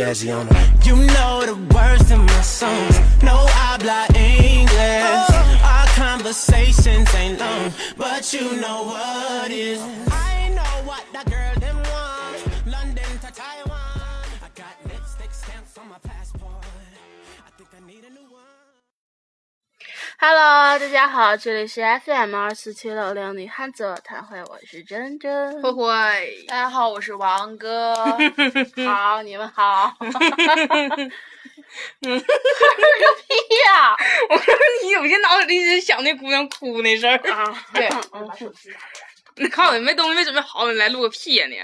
Jazzy on them. You know the words in my songs. No I habla English. Our conversations ain't long, but you know what is. I know what that girl Hello，大家好，这里是 FM 二四七六零女汉子座谈会，我是珍珍。慧慧，大家好，我是王哥。好，你们好。个屁呀、我说你有些脑子里一直想那姑娘哭那事儿。啊！对，嗯你靠，你没东西没准备好，你来录个屁呀、你！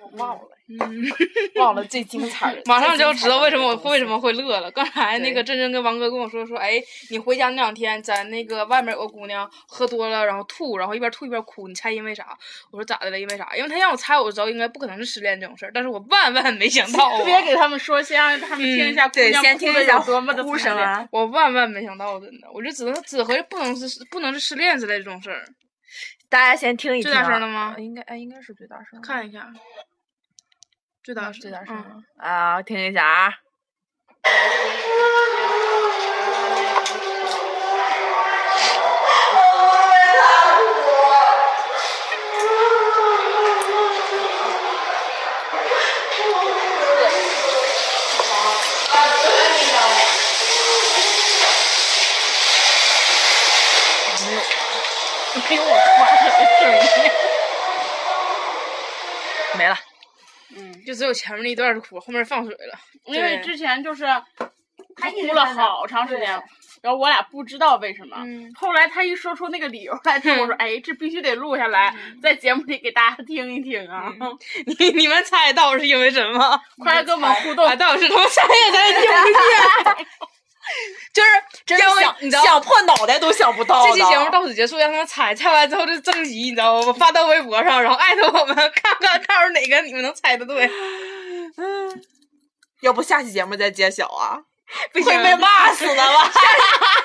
我忘了，嗯 忘了最精彩的。马上就要知道为什么我为什么会乐了。刚才那个对珍珍跟王哥跟我说说，哎，你回家那两天在那个外面有个姑娘喝多了，然后吐，然后一边吐一边哭，你猜因为啥？我说咋的了？因为啥？因为他让我猜，我知道应该不可能是失恋这种事儿，但是我万万没想到啊，别给他们说，先让他们听一下姑娘哭的先听一下有多么的哭！我万万没想到，真的，我就只能只合计不能是不能是失恋之类这种事儿。大家先听一听、最啊。大声了吗呃应该哎，应该是最大声。看一下，最大声，最大声嗯了啊！听一下啊！没有我夸的声音。没了。嗯就只有前面那一段是哭，后面放水了。因为之前就是他哭了好长时间，然后我俩不知道为什么。嗯后来他一说出那个理由来之后，我说：“ 哎，这必须得录下来，在节目里给大家听一听啊！” 你你们猜到底是因为什么？快来跟我们互动啊，。到底是他们猜也猜听不见。就是真想你知道想破脑袋都想不到这期节目到此结束，让他们猜，猜完之后就征集，你知道吗？发到微博上，然后艾特我们，看看到时哪个你们能猜的对。嗯要不下期节目再揭晓啊？不行会被骂死的吧？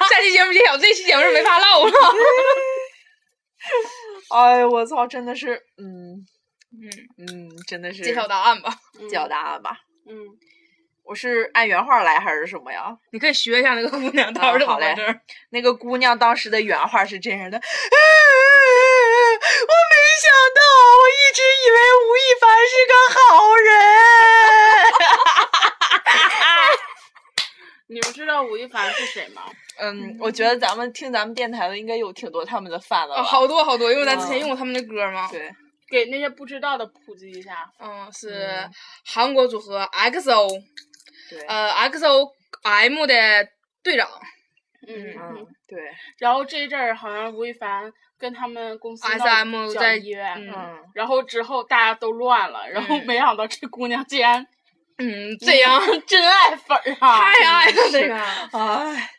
下期节目揭晓，这期节目是没法唠了。哎呦我操！真的是，嗯嗯，嗯，真的是揭晓答案吧，揭晓答案吧。嗯，我是按原话来还是什么呀？你可以学一下那个姑娘，到时候怎么好嘞？那个姑娘当时的原话是这样的：我没想到，我一直以为吴亦凡是个好人。你们知道吴亦凡是谁吗？嗯，我觉得咱们听咱们电台的应该有挺多他们的饭了好多好多，因为咱之前嗯用过他们的歌嘛。对，给那些不知道的普及一下。嗯，是韩国组合 XO，对，呃，XO M 的队长。嗯嗯，对，然后这一阵儿好像吴亦凡跟他们公司 SM 闹在医院，嗯嗯，然后之后大家都乱了，然后嗯没想到这姑娘竟然嗯，这样真爱粉儿啊！太爱了这个。哎。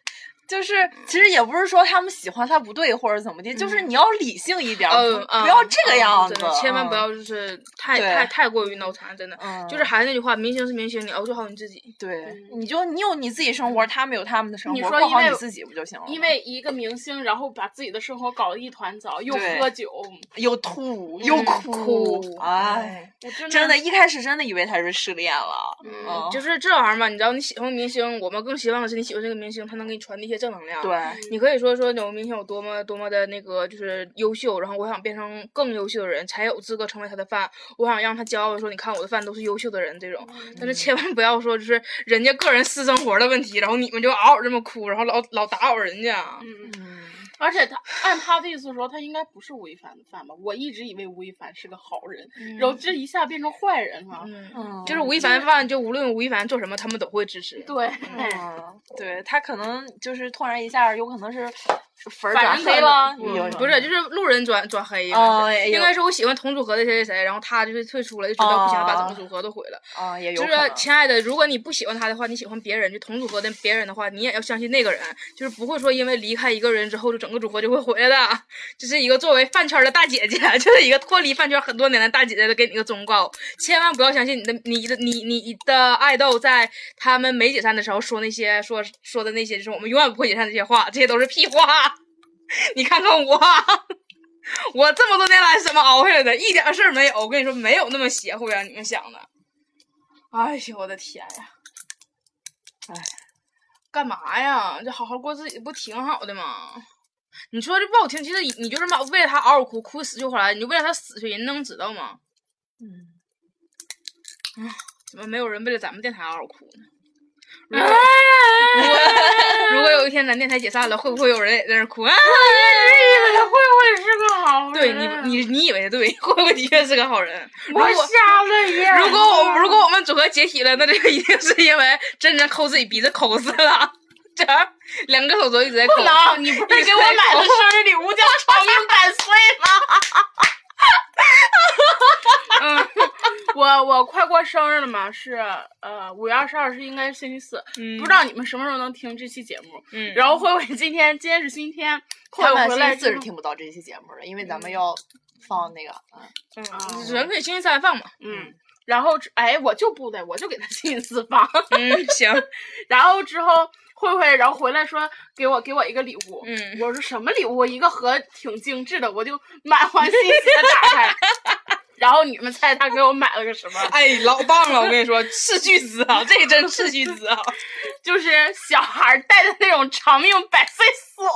就是，其实也不是说他们喜欢他不对或者怎么地，就是你要理性一点，嗯，不不要这个嗯样子千万不嗯要就是太太太过于脑残，真的。嗯就是还是那句话，明星是明星，你要做好你自己。对，嗯你就你有你自己生活，他们有他们的生你活，说因为过好你自己不就行了？因为一个明星，然后把自己的生活搞得一团糟，又喝酒，又吐又嗯哭，哭哎，我真真的，一开始真的以为他是失恋了，嗯，嗯就是这玩意儿嘛，你知道你喜欢明星，我们更希望的是你喜欢这个明星，他能给你传递一些正正能量。对，你可以说说有明星有多么多么的那个就是优秀，然后我想变成更优秀的人，才有资格成为他的饭。我想让他骄傲的说，你看我的饭都是优秀的人这种。但是千万不要说就是人家个人私生活的问题，然后你们就嗷嗷这么哭，然后老老打扰人家。嗯，而且他按他的意思说，他应该不是吴亦凡的饭吧？我一直以为吴亦凡是个好人，然后这一下变成坏人了。就是吴亦凡的饭，就无论吴亦凡做什么，他们都会支持。对，嗯，对他可能就是突然一下，有可能是粉转黑了，嗯不是，就是路人转转黑应该是我喜欢同组合的谁谁谁，然后他就是退出了，就知道不行，把整个哦组合都毁了。啊，也有就是亲爱的，如果你不喜欢他的话，你喜欢别人，就同组合的别人的话，你也要相信那个人，就是不会说因为离开一个人之后，就整个组合就会毁了的。这是一个作为饭圈的大姐姐，就是一个脱离饭圈很多年的大姐姐的给你一个忠告，千万不要相信你的你的你你的爱豆在他们没解散的时候说那些说说的那些，就是我们永远不会解散这些话，这些都是屁话。你看看我，我这么多年来怎么熬下来的，一点事儿没有。我跟你说，没有那么邪乎呀，你们想的。哎呦我的天呀！哎，干嘛呀？这好好过自己不挺好的吗？你说这不好听，其实你你就是嘛为了他嗷嗷哭，哭死去活来，你就为了他死去，人能知道吗？嗯怎么没有人为了咱们电台嗷嗷哭呢？如果有一天咱电台解散了，会不会有人也在那儿哭啊？他会不会是个好人？对你，你你以为对，会不会的确是个好人？如我果瞎了眼。如果我如果我们组合解体了，那这个一定是因为真真抠自己鼻子抠死了，这两个手镯一直在抠。不能，你不是给我买的生日礼物叫长命百岁吗？嗯，我我快过生日了嘛，是呃五月二十二是应该是星期四，嗯不知道你们什么时候能听这期节目。嗯然后慧慧今天今天是星期天，慧慧星期四是听不到这期节目的，因为咱们要放那个，嗯嗯，人可以星期三放嘛。嗯，然后之哎我就不的，我就给他星期四放。嗯，行。然后之后慧慧，然后回来说给我给我一个礼物，嗯我说什么礼物？一个盒挺精致的，我就满怀信心的打开，然后你们猜他给我买了个什么？哎，老棒了！我跟你说，斥巨资啊，这真 斥巨资啊！就是小孩儿戴的那种长命百岁锁。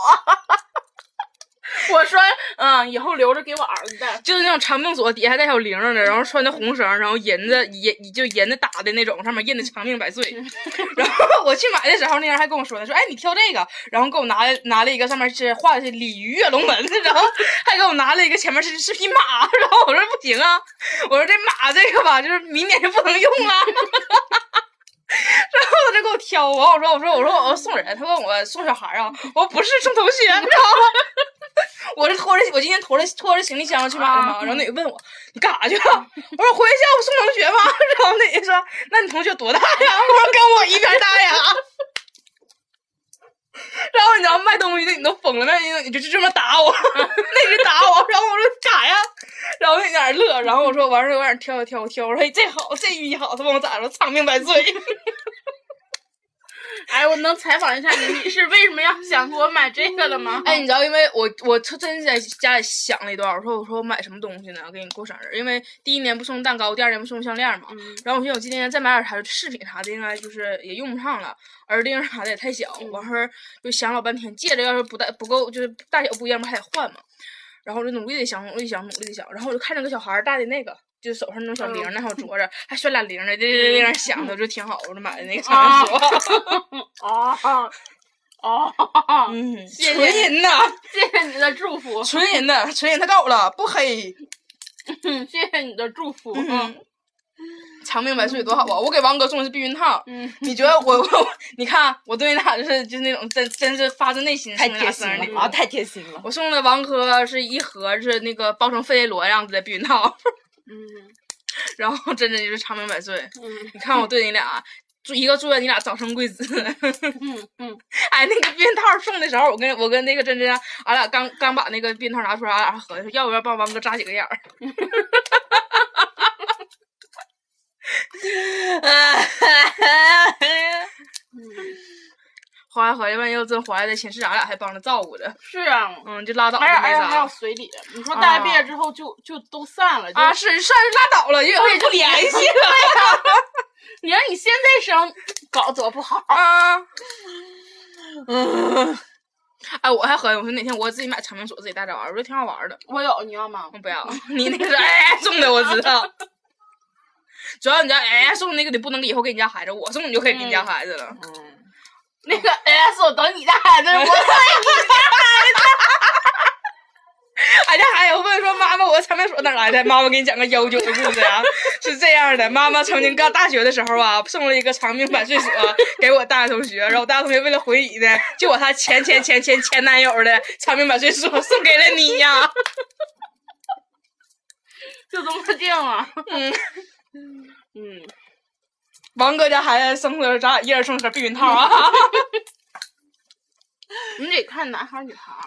我说，嗯，以后留着给我儿子戴。就是那种长命锁，底下带小铃儿的，然后穿的红绳，然后银子银就银子打的那种，上面印的长命百岁。然后我去买的时候，那人还跟我说呢，说哎你挑这个，然后给我拿了拿了一个上面是画的是鲤鱼跃龙门，然后还给我拿了一个前面是是匹马，然后我说不行啊，我说这马这个吧，就是明年就不能用了。然后他就给我挑，完我说我说我说我要送人，他问我送小孩啊，我说不是送同学，然后我是拖着我今天拖着拖着行李箱去买的嘛，然后那个问我你干啥去了？我说回学校送同学嘛，然后那个说那你同学多大呀？我说跟我一边大呀。然后你知道卖东西的你都疯了，那你你就就这么打我，那是打我，然后我说干啥呀？然后那在那乐，然后我说完事儿我在那儿挑挑挑，我说哎这好这寓意好，他问我咋说长命百岁。哎，我能采访一下你，你是为什么要想给我买这个的吗？哎，你知道，因为我我特真是在家里想了一段，我说我说我买什么东西呢？给你过生日，因为第一年不送蛋糕，第二年不送项链嘛。然后我寻思我今年再买点啥饰品啥的，应该就是也用不上了，耳钉啥的也太小。完事儿就想老半天，戒指要是不大不够，就是大小不一样，不还得换嘛？然后我就努力的想，努力地想，努力的想，然后我就看着个小孩儿戴的那个。就手上那种小铃儿，那还有镯子，还拴俩铃儿呢，这这这响的，就挺好，我就买的那个长命锁。哦哦，嗯，纯银的，谢谢你的祝福，纯银的，纯银太够了，不黑。嗯，谢谢你的祝福，长命百岁多好啊！我给王哥送的是避孕套，嗯，你觉得我 我你看我对你俩就是就是那种真真是发自内心送你太贴心俩生日礼物了啊，太贴心了。我送的王哥是一盒是那个包成费列罗样子的避孕套，嗯 然后真真就是长命百岁。嗯你看我对你俩。祝一个祝愿你俩早生贵子，嗯嗯，哎，那个避孕套送的时候，我跟我跟那个珍珍，俺俩刚刚把那个避孕套拿出来，俺俩还合计说要不要帮王哥扎几个眼儿。后来合计，万一要真怀了，寝室俺俩还帮着照顾着，是啊，嗯，就拉倒吧，而且没而且还有。随礼，你说大学毕业之后就就都散了，啊，是算是拉倒了，因为不联系了 你让你现在生搞多不好，啊。嗯，哎，我还合计，我说哪天我自己买长命锁自己带着玩，我觉得挺好玩的。我有，你要吗？我不要，你那个是哎送的，我知道。主要你知道，哎送那个你不能以后给你家孩子，我送你就可以给你家孩子了。嗯，那个 S 我等你的 孩子，我等你的孩子俺家孩子问说：“妈妈，我的长命锁哪来的？”妈妈给你讲个悠久的故事啊，是这样的：妈妈曾经刚大学的时候啊，送了一个长命百岁锁给我大学同学，然后我大学同学为了回礼呢，就把他前前前前前男友的长命百岁锁送给了你呀。就这么定了。嗯，嗯，王哥家孩子生的，咱俩一人送盒避孕套啊。你得看男孩儿女孩儿。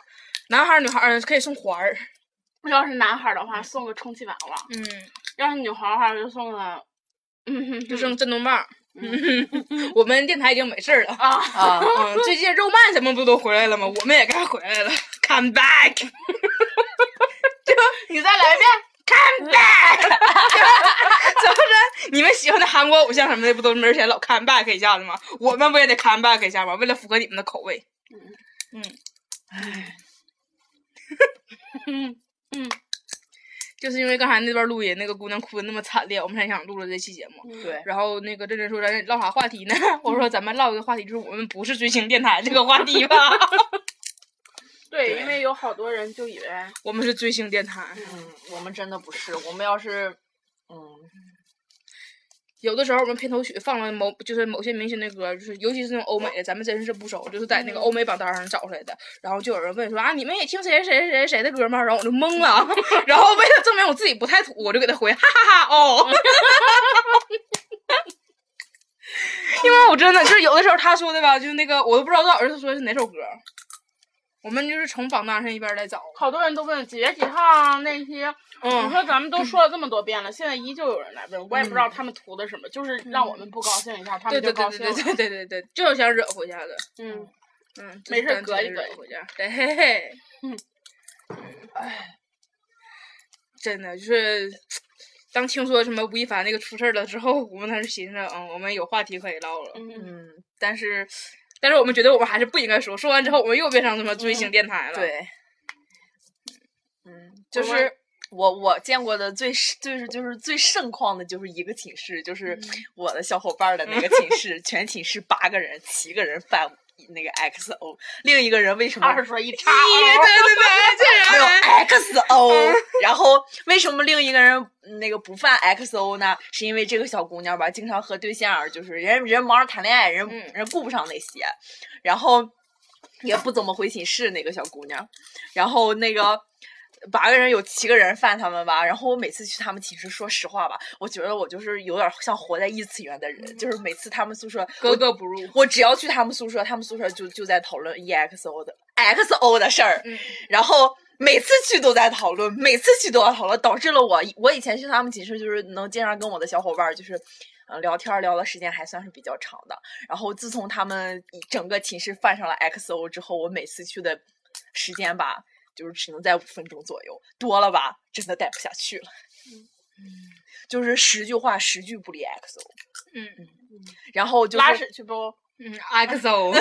男孩儿女孩儿可以送环儿。要是男孩儿的话，送个充气娃娃；嗯，要是女孩儿的话，就送个，嗯，就送震动棒。嗯我们电台已经没事儿了啊啊，嗯，最近肉漫什么不都回来了吗？我们也该回来了，come back。就你再来一遍。Come back，怎么着？你们喜欢的韩国偶像什么的，不都门前老 come back 一下子吗？我们不也得 come back 一下吗？为了符合你们的口味。嗯，嗯嗯，就是因为刚才那段录音，那个姑娘哭的那么惨烈，我们才想录了这期节目。对，然后那个真真说咱唠啥话题呢？我说咱们唠一个话题，就是我们不是追星电台这个话题吧。对，因为有好多人就以为我们是追星电台，嗯，我们真的不是，我们要是，嗯，有的时候我们片头曲放了某就是某些明星的歌，就是尤其是那种欧美的，咱们真是不熟，就是在那个欧美榜单上找出来的。然后就有人问说啊，你们也听谁谁谁谁谁的歌吗？然后我就懵了。然后为了证明我自己不太土，我就给他回哈哈哈哦。因为我真的就是有的时候他说的吧，就那个我都不知道到底是说的是哪首歌。我们就是从榜单上一边来找，好多人都问几月几号那些。嗯，你说咱们都说了这么多遍了，现在依旧有人来问，我也不知道他们图的什么，就是让我们不高兴一下，他们就对对对高兴了。对对对对对，就是想惹回家的。嗯，嗯，没事就是隔一隔惹回家。对，嘿嘿。嗯，哎，真的就是，当听说什么吴亦凡那个出事儿了之后，我们当时寻思，嗯，我们有话题可以唠了。嗯，嗯，但是但是我们觉得我们还是不应该说，说完之后我们又变成什么追星电台了。，对，嗯，就是我我见过的最就是就是最盛况的，就是一个寝室，就是我的小伙伴的那个寝室，全寝室八个人，七个人犯那个 XO，另一个人为什么二说一叉对对对，这没有 XO，然后为什么另一个人嗯那个不犯 XO 呢？是因为这个小姑娘吧，经常和对象就是人人忙着谈恋爱，人嗯人顾不上那些，然后也不怎么回寝室那个小姑娘，然后那个。八个人有七个人犯他们吧，然后我每次去他们寝室，说实话吧，我觉得我就是有点像活在异次元的人，就是每次他们宿舍格格不入。我只要去他们宿舍，他们宿舍就就在讨论 EXO 的 XO 的事儿，嗯然后每次去都在讨论，每次去都要讨论，导致了我我以前去他们寝室就是能经常跟我的小伙伴就是。呃，聊天聊的时间还算是比较长的。然后自从他们一整个寝室犯上了 XO 之后，我每次去的时间吧，就是只能在五分钟左右，多了吧，真的待不下去了。嗯就是十句话十句不离 XO，嗯嗯然后就是拉屎去不？嗯，XO，就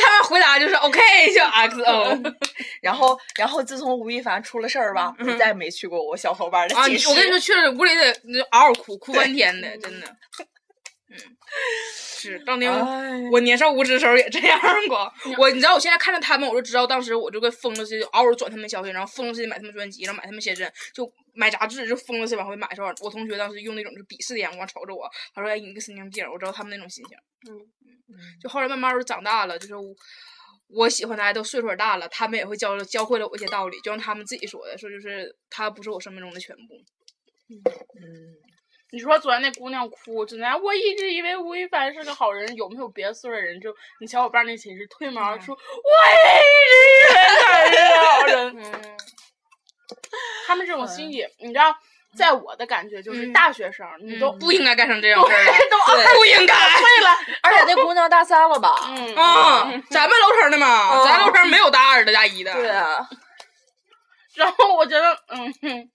他们回答就是 OK，就 XO 然后，然后自从吴亦凡出了事儿吧，我再也没去过我小伙伴的啊！寝室。你我跟你说，去了屋里得嗷嗷哭，哭半天的，真的。嗯，是当年哎我年少无知的时候也这样过。我你知道，我现在看着他们，我就知道当时我就跟疯了似的，嗷嗷转他们消息，然后疯了似的买他们专辑，然后买他们写真，就买杂志，就疯了似的往回买的时候，我同学当时用那种就鄙视的眼光瞅着我，他说：“哎，你个神经病！”我知道他们那种心情。嗯就后来慢慢都长大了，就是我我喜欢的都岁数也大了，他们也会教教会了我一些道理，就像他们自己说的，说就是他不是我生命中的全部。嗯，你说昨天那姑娘哭，真的，我一直以为吴亦凡是个好人，有没有别的岁数的人？就你小伙伴那寝室推门而出，我也一直以为他是个好人。嗯，他们这种心理，你知道，在我的感觉就是嗯大学生，你都不应该干成这样事儿，都不应该。退了，而且那姑娘大三了吧？嗯啊，咱们楼层的嘛，嗯咱楼层没有大二的、大一的。对啊，然后我觉得，嗯哼，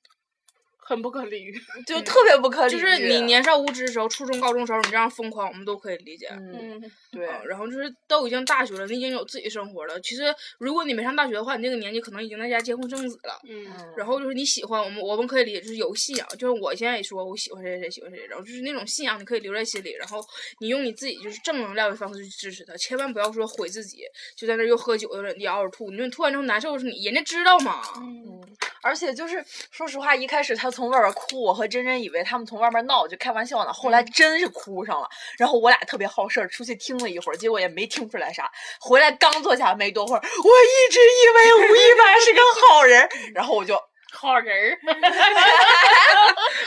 很不可理喻。就特别不可理喻。就是你年少无知的时候，初中、高中时候你这样疯狂，我们都可以理解。嗯，嗯，对，啊然后就是都已经大学了，你已经有自己生活了。其实如果你没上大学的话，你这个年纪可能已经在家结婚生子了。嗯，然后就是你喜欢我们，我们可以理解，就是有信仰。就是我现在也说我喜欢谁谁谁，喜欢谁谁，然后就是那种信仰，你可以留在心里，然后你用你自己就是正能量的方式去支持他，千万不要说毁自己，就在那又喝酒又忍地嗷嗷吐。你说你吐完之后难受的是你，人家知道吗？嗯，而且就是说实话，一开始他从外边哭，我和珍珍以为他们从外边闹，就开玩笑呢。后来真是哭上了，然后我俩特别好事儿，出去听了一会儿，结果也没听出来啥。回来刚坐下没多会儿，我一直以为吴亦凡是个好人，然后我就 好人儿，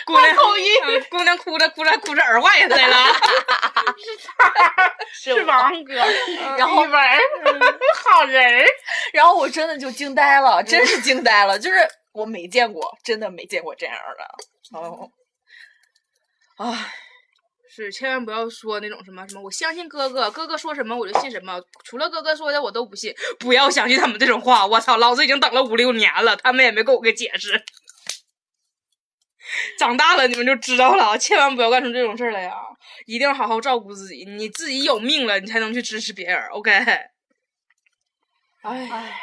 姑娘，嗯姑娘哭着哭着哭着耳坏下来了。是王哥，然后好人儿。然后我真的就惊呆了，真是惊呆了，就是我没见过，真的没见过这样的。哦，唉，是，千万不要说那种什么什么，我相信哥哥，哥哥说什么我就信什么，除了哥哥说的我都不信。不要相信他们这种话，我操，老子已经等了五六年了，他们也没给我个解释。长大了你们就知道了，千万不要干出这种事儿来呀！一定要好好照顾自己，你自己有命了，你才能去支持别人。OK。哎，唉，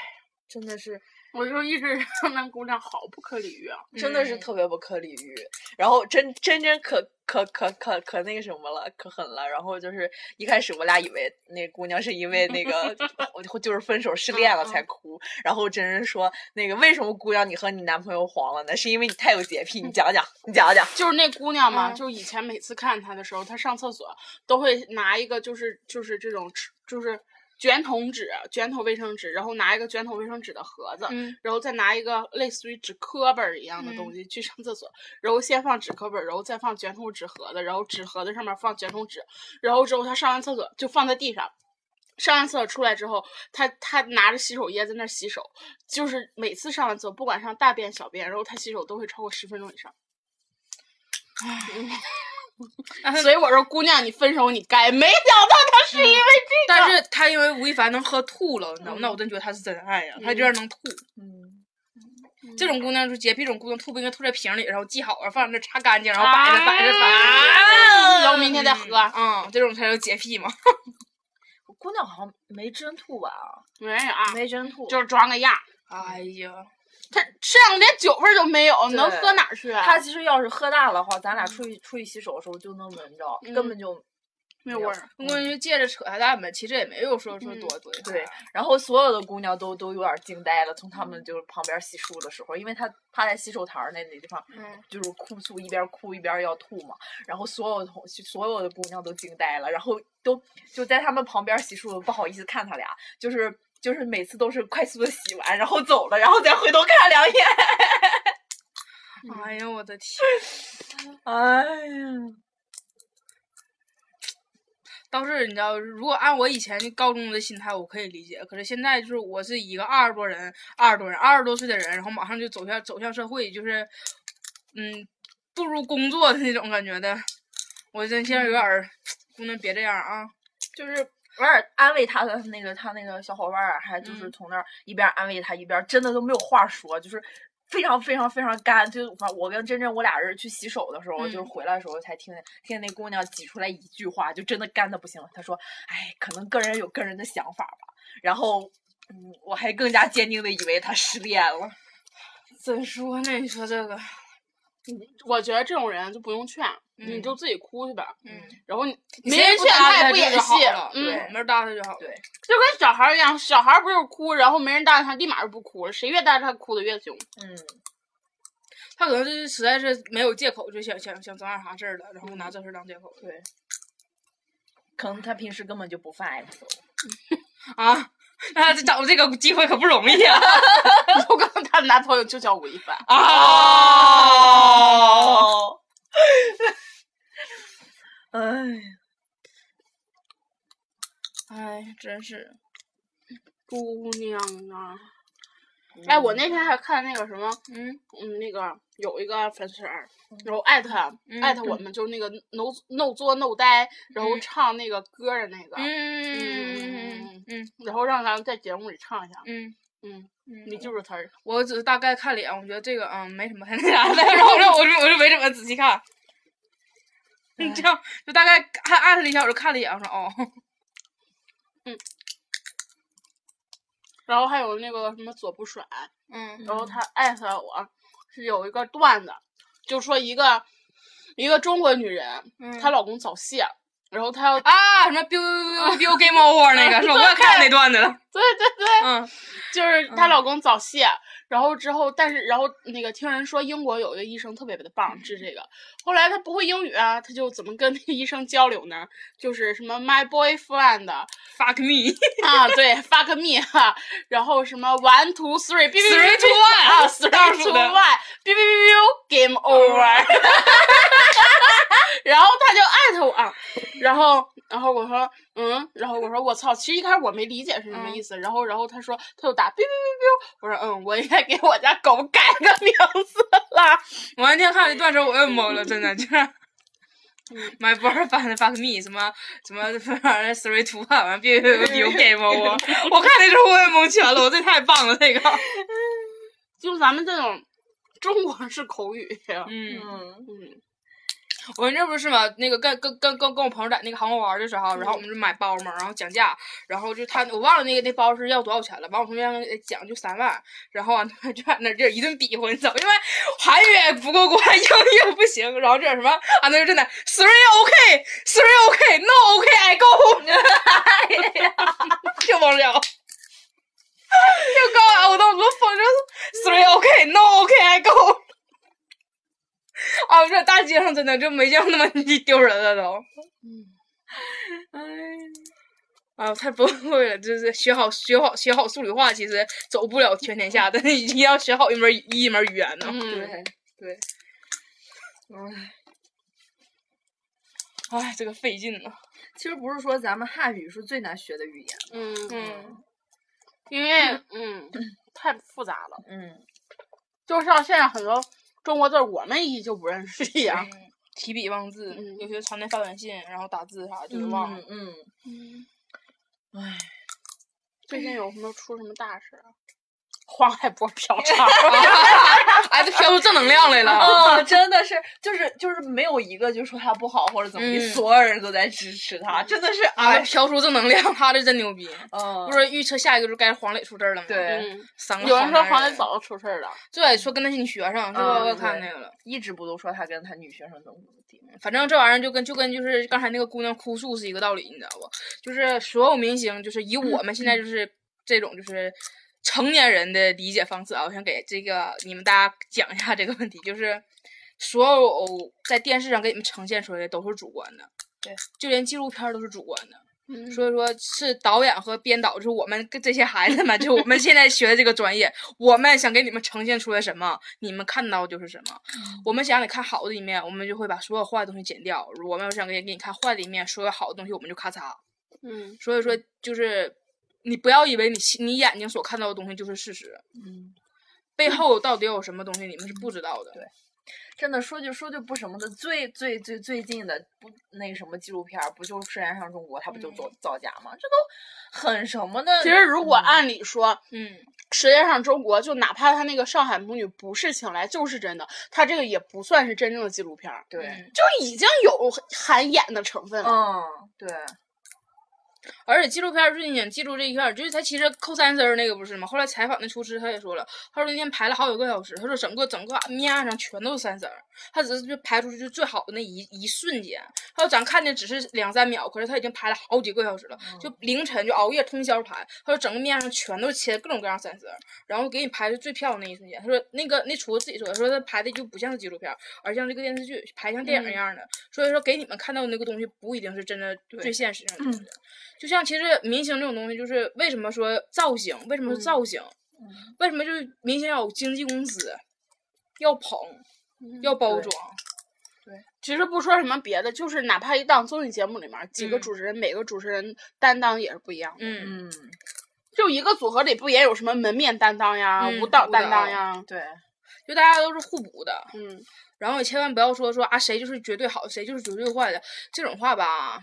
真的是，我就一直说那姑娘好不可理喻啊。真的是嗯特别不可理喻。然后真真真可可可可可那个什么了，可狠了。然后就是一开始我俩以为那姑娘是因为那个 我就是分手失恋了才哭，然后真真说那个为什么姑娘你和你男朋友黄了呢？是因为你太有洁癖，你讲讲，你讲讲。就是那姑娘嘛，嗯就以前每次看她的时候，她上厕所都会拿一个就是就是这种就是卷筒纸、卷筒卫生纸，然后拿一个卷筒卫生纸的盒子，嗯然后再拿一个类似于纸壳本一样的东西去上厕所，然后先放纸壳本，然后再放卷筒纸盒子，然后纸盒子上面放卷筒纸，然后之后他上完厕所就放在地上。上完厕所出来之后，他他拿着洗手液在那洗手，就是每次上完厕所，不管上大便小便，然后他洗手都会超过十分钟以上。所以我说，姑娘，你分手你该。没想到他是因为这个。但是他因为吴亦凡能喝吐了，你知道吗？那我真觉得他是真爱呀，他居然能吐。嗯，这种姑娘就洁癖，这种姑娘吐不应该吐在瓶里，然后系好了放在那擦干净，然后摆着摆着摆啊然后明天再喝。嗯，这种才叫洁癖嘛。姑娘好像没真吐吧？没有啊，没真吐，就是装个样。哎呀，他身上连酒味儿都没有，能喝哪儿去啊？他其实要是喝大了的话，咱俩出去出去洗手的时候就能闻着，嗯根本就没有味儿。我感觉借着扯下蛋呗，其实也没有说说多多对。然后所有的姑娘都都有点惊呆了，从他们就是旁边洗漱的时候，因为她趴在洗手台儿那那地方，嗯就是哭诉，一边哭一边要吐嘛。然后所有的同所有的姑娘都惊呆了，然后都就在他们旁边洗漱，不好意思看他俩，就是就是每次都是快速的洗完，然后走了，然后再回头看两眼。哎呀，我的天！哎呀，倒是你知道，如果按我以前高中的心态，我可以理解。可是现在就是我是一个二十多人、二十多人、二十多岁的人，然后马上就走向走向社会，就是嗯步入工作的那种感觉的。我真现在有点儿，姑娘别这样啊！就是有点安慰他的那个他那个小伙伴儿，还就是嗯从那儿一边安慰他一边真的都没有话说，就是非常非常非常干。就反正我跟珍珍我俩人去洗手的时候，就是嗯回来的时候才听见听见那姑娘挤出来一句话，就真的干的不行了。她说：“哎，可能个人有个人的想法吧。”然后，嗯，我还更加坚定的以为他失恋了。怎说呢？你说这个，我觉得这种人就不用劝，你嗯就自己哭去吧。嗯，然后你你没人劝搭他也不演戏了，没人搭他就好了。对就跟小孩一样，小孩儿不是哭，然后没人搭理他，立马就不哭了。谁越搭理他，哭的越凶。嗯，他可能就是实在是没有借口，就想想想整点啥事儿了，然后拿这事儿当借口。对。可能他平时根本就不犯 F 啊，那他找这个机会可不容易啊！有可能她男朋友就叫吴亦凡。啊，哦，哎。哎，真是，姑娘啊！哎，我那天还看那个什么，嗯嗯，那个有一个粉丝儿，然后艾特嗯艾特我们，就是那个 no no 作 no 呆，然后嗯唱那个歌的那个，嗯嗯嗯嗯然后让咱们在节目里唱一下。嗯，嗯，你就是词儿。我只是大概看脸，我觉得这个嗯没什么太那啥的，然后我就我就我就没怎么仔细看。这样就大概还艾特了一下，我就看了一眼，我说哦，嗯。然后还有那个什么左不甩，嗯。然后他艾特我是有一个段子，就说一个一个中国女人，嗯。她老公早泄，然后她要啊什么 biu biu biu game over 那个是吧？我也看那段子了，对对对，嗯就是她老公早泄，然后之后，但是然后那个听人说英国有一个医生特别的棒治这个，后来她不会英语啊，她就怎么跟那个医生交流呢？就是什么 my boyfriend，fuck me，啊，对，fuck me 哈，然后什么 one two three b Three, two, one 啊，three two one，biu biu biu biu game over，然后他就艾特我，然后然后我说嗯，然后我说我操，其实一开始我没理解是什么意思，然后然后他说他就打 biu biu biu，我说嗯，我应该给我家狗改个名字啦，我那天看这段时候我也懵了，真的就是。My boyfriend fuck me 什么什么 three two one 完 biu biu biu game over，我看那时候我也蒙圈了，我这太棒了这个，就咱们这种中国式口语，嗯。嗯。嗯我们这不是嘛，那个跟跟跟跟跟我朋友在那个韩国玩的时候，然后我们就买包嘛，然后讲价，然后就他我忘了那个那包是要多少钱了，完我同学让他讲就三万，然后完他就在那这一顿比划，你知道，因为韩语也不够关，英语也不行，然后这什么啊那就真的 three OK three OK no OK I go，就忘了。就高啊！我当时疯就 three OK no OK I go。啊！我这大街上真的就没见过那么丢人了都。嗯哎，啊，太崩溃了！就是学好学好学好数理化，其实走不了全天下，但是一定要学好一门一门语言呢。嗯，对，对。哎，这个费劲呢。其实不是说咱们汉语是最难学的语言，嗯嗯，因为嗯 太复杂了，嗯，就像现在很多中国字我们依旧不认识一样。嗯提笔忘字，嗯有些常年发短信，然后打字啥就给忘了。嗯嗯，唉，最近有什么出什么大事啊？黄海波嫖 娼，哎，这飘出正能量来了。嗯，真的是，就是就是没有一个就说他不好或者怎么地，嗯所有人都在支持他，真的是哎，哎，飘出正能量，他这真牛逼。嗯，不是预测下一个就该黄磊出事儿了吗？对嗯，三个有人说黄磊早就出事儿了。对，说跟那女学生是吧？嗯我看那个了。一直不都说他跟他女学生怎么怎么地，反正这玩意儿就跟就跟就是刚才那个姑娘哭诉是一个道理，你知道不？就是所有明星，就是以我们现在就是这种就是成年人的理解方式啊，我想给这个你们大家讲一下这个问题，就是所有在电视上给你们呈现出来的都是主观的，对，就连纪录片都是主观的。嗯所以说是导演和编导，就是我们跟这些孩子们，就我们现在学的这个专业，我们想给你们呈现出来什么，你们看到就是什么。我们想让你看好的一面，我们就会把所有坏的东西剪掉；我们要想给给你看坏的一面，所有好的东西我们就咔嚓。嗯所以说，就是你不要以为你你眼睛所看到的东西就是事实，嗯，背后到底有什么东西你们是不知道的。对真的说句说句不什么的，最最最最近的不那什么纪录片儿，不就《舌尖上中国》，他不就造造假吗？这都很什么的。其实如果嗯按理说，嗯，世界上中国就哪怕他那个上海母女不是请来就是真的，他这个也不算是真正的纪录片儿，对，嗯就已经有含演的成分了。嗯，对，而且纪录片儿最近想记住这一片儿，就是他其实扣三丝儿那个不是吗？后来采访那厨师他也说了，他说那天排了好几个小时，他说整个整个面上全都是三丝儿，他只是就排出去就最好的那一一瞬间，他说咱看见只是两三秒，可是他已经排了好几个小时了，就凌晨就熬夜通宵排，他说整个面上全都是切各种各样三丝儿，然后给你排的最漂亮那一瞬间，他说那个那厨子自己说的，说他拍的就不像是纪录片儿，而像这个电视剧，拍像电影一样的，所以说给你们看到的那个东西不一定是真的最现实的东西。就像其实明星这种东西，就是为什么说造型？为什么是造型？为什么就是明星要有经纪公司，要捧，要包对装？其实不说什么别的，就是哪怕一档综艺节目里面几个嗯主持人，每个主持人担当也是不一样的。嗯，嗯，就一个组合里不也有什么门面担当呀、嗯舞蹈担当呀？对，就大家都是互补的，嗯，然后也千万不要说说啊谁就是绝对好，谁就是绝对坏的这种话吧，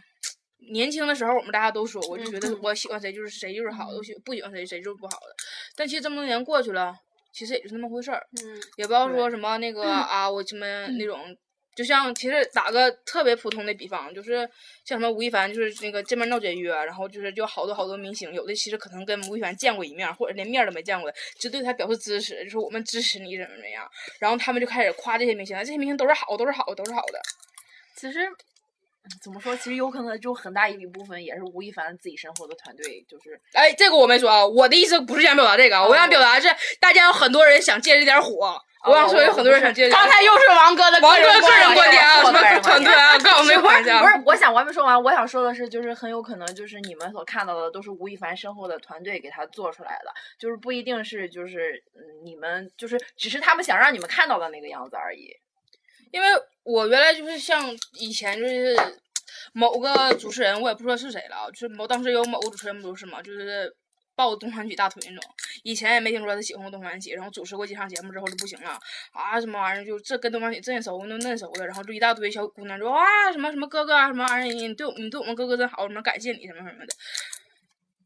年轻的时候，我们大家都说，我就觉得嗯我喜欢谁就是谁就是好的，我喜不喜欢谁谁就是不好的。但其实这么多年过去了，其实也就那么回事儿，嗯也不要说什么那个啊，我什么那种。就像其实打个特别普通的比方，就是像什么吴亦凡，就是那个这边闹解约，然后就是就好多好多明星，有的其实可能跟吴亦凡见过一面，或者连面都没见过的，就对他表示支持，就说我们支持你怎么怎么样，然后他们就开始夸这些明星，这些明星都是好，都是好，都是好的。其实怎么说？其实有可能就很大一部分也是吴亦凡自己身后的团队，就是哎，这个我没说啊，我的意思不是想表达这个，我想表达是大家有很多人想借这点火，我想说有很多人想借。刚才又是王哥的王哥个人观点啊，什么团队啊，跟我没关系啊。不是，我想我还没说完，我想说的是，就是很有可能就是你们所看到的都是吴亦凡身后的团队给他做出来的，就是不一定是就是嗯你们就是只是他们想让你们看到的那个样子而已。因为我原来就是像以前就是某个主持人，我也不说是谁了，就是某当时有某个主持人不是嘛，就是抱东方曲大腿那种。以前也没听说他喜欢过东方曲，然后主持过几场节目之后就不行了啊，什么玩意儿就这跟东方曲这熟那嫩熟的，然后就一大堆小姑娘说哇什么什么哥哥啊什么玩意儿，你对我你对我们哥哥真好，什么感谢你什么什么的，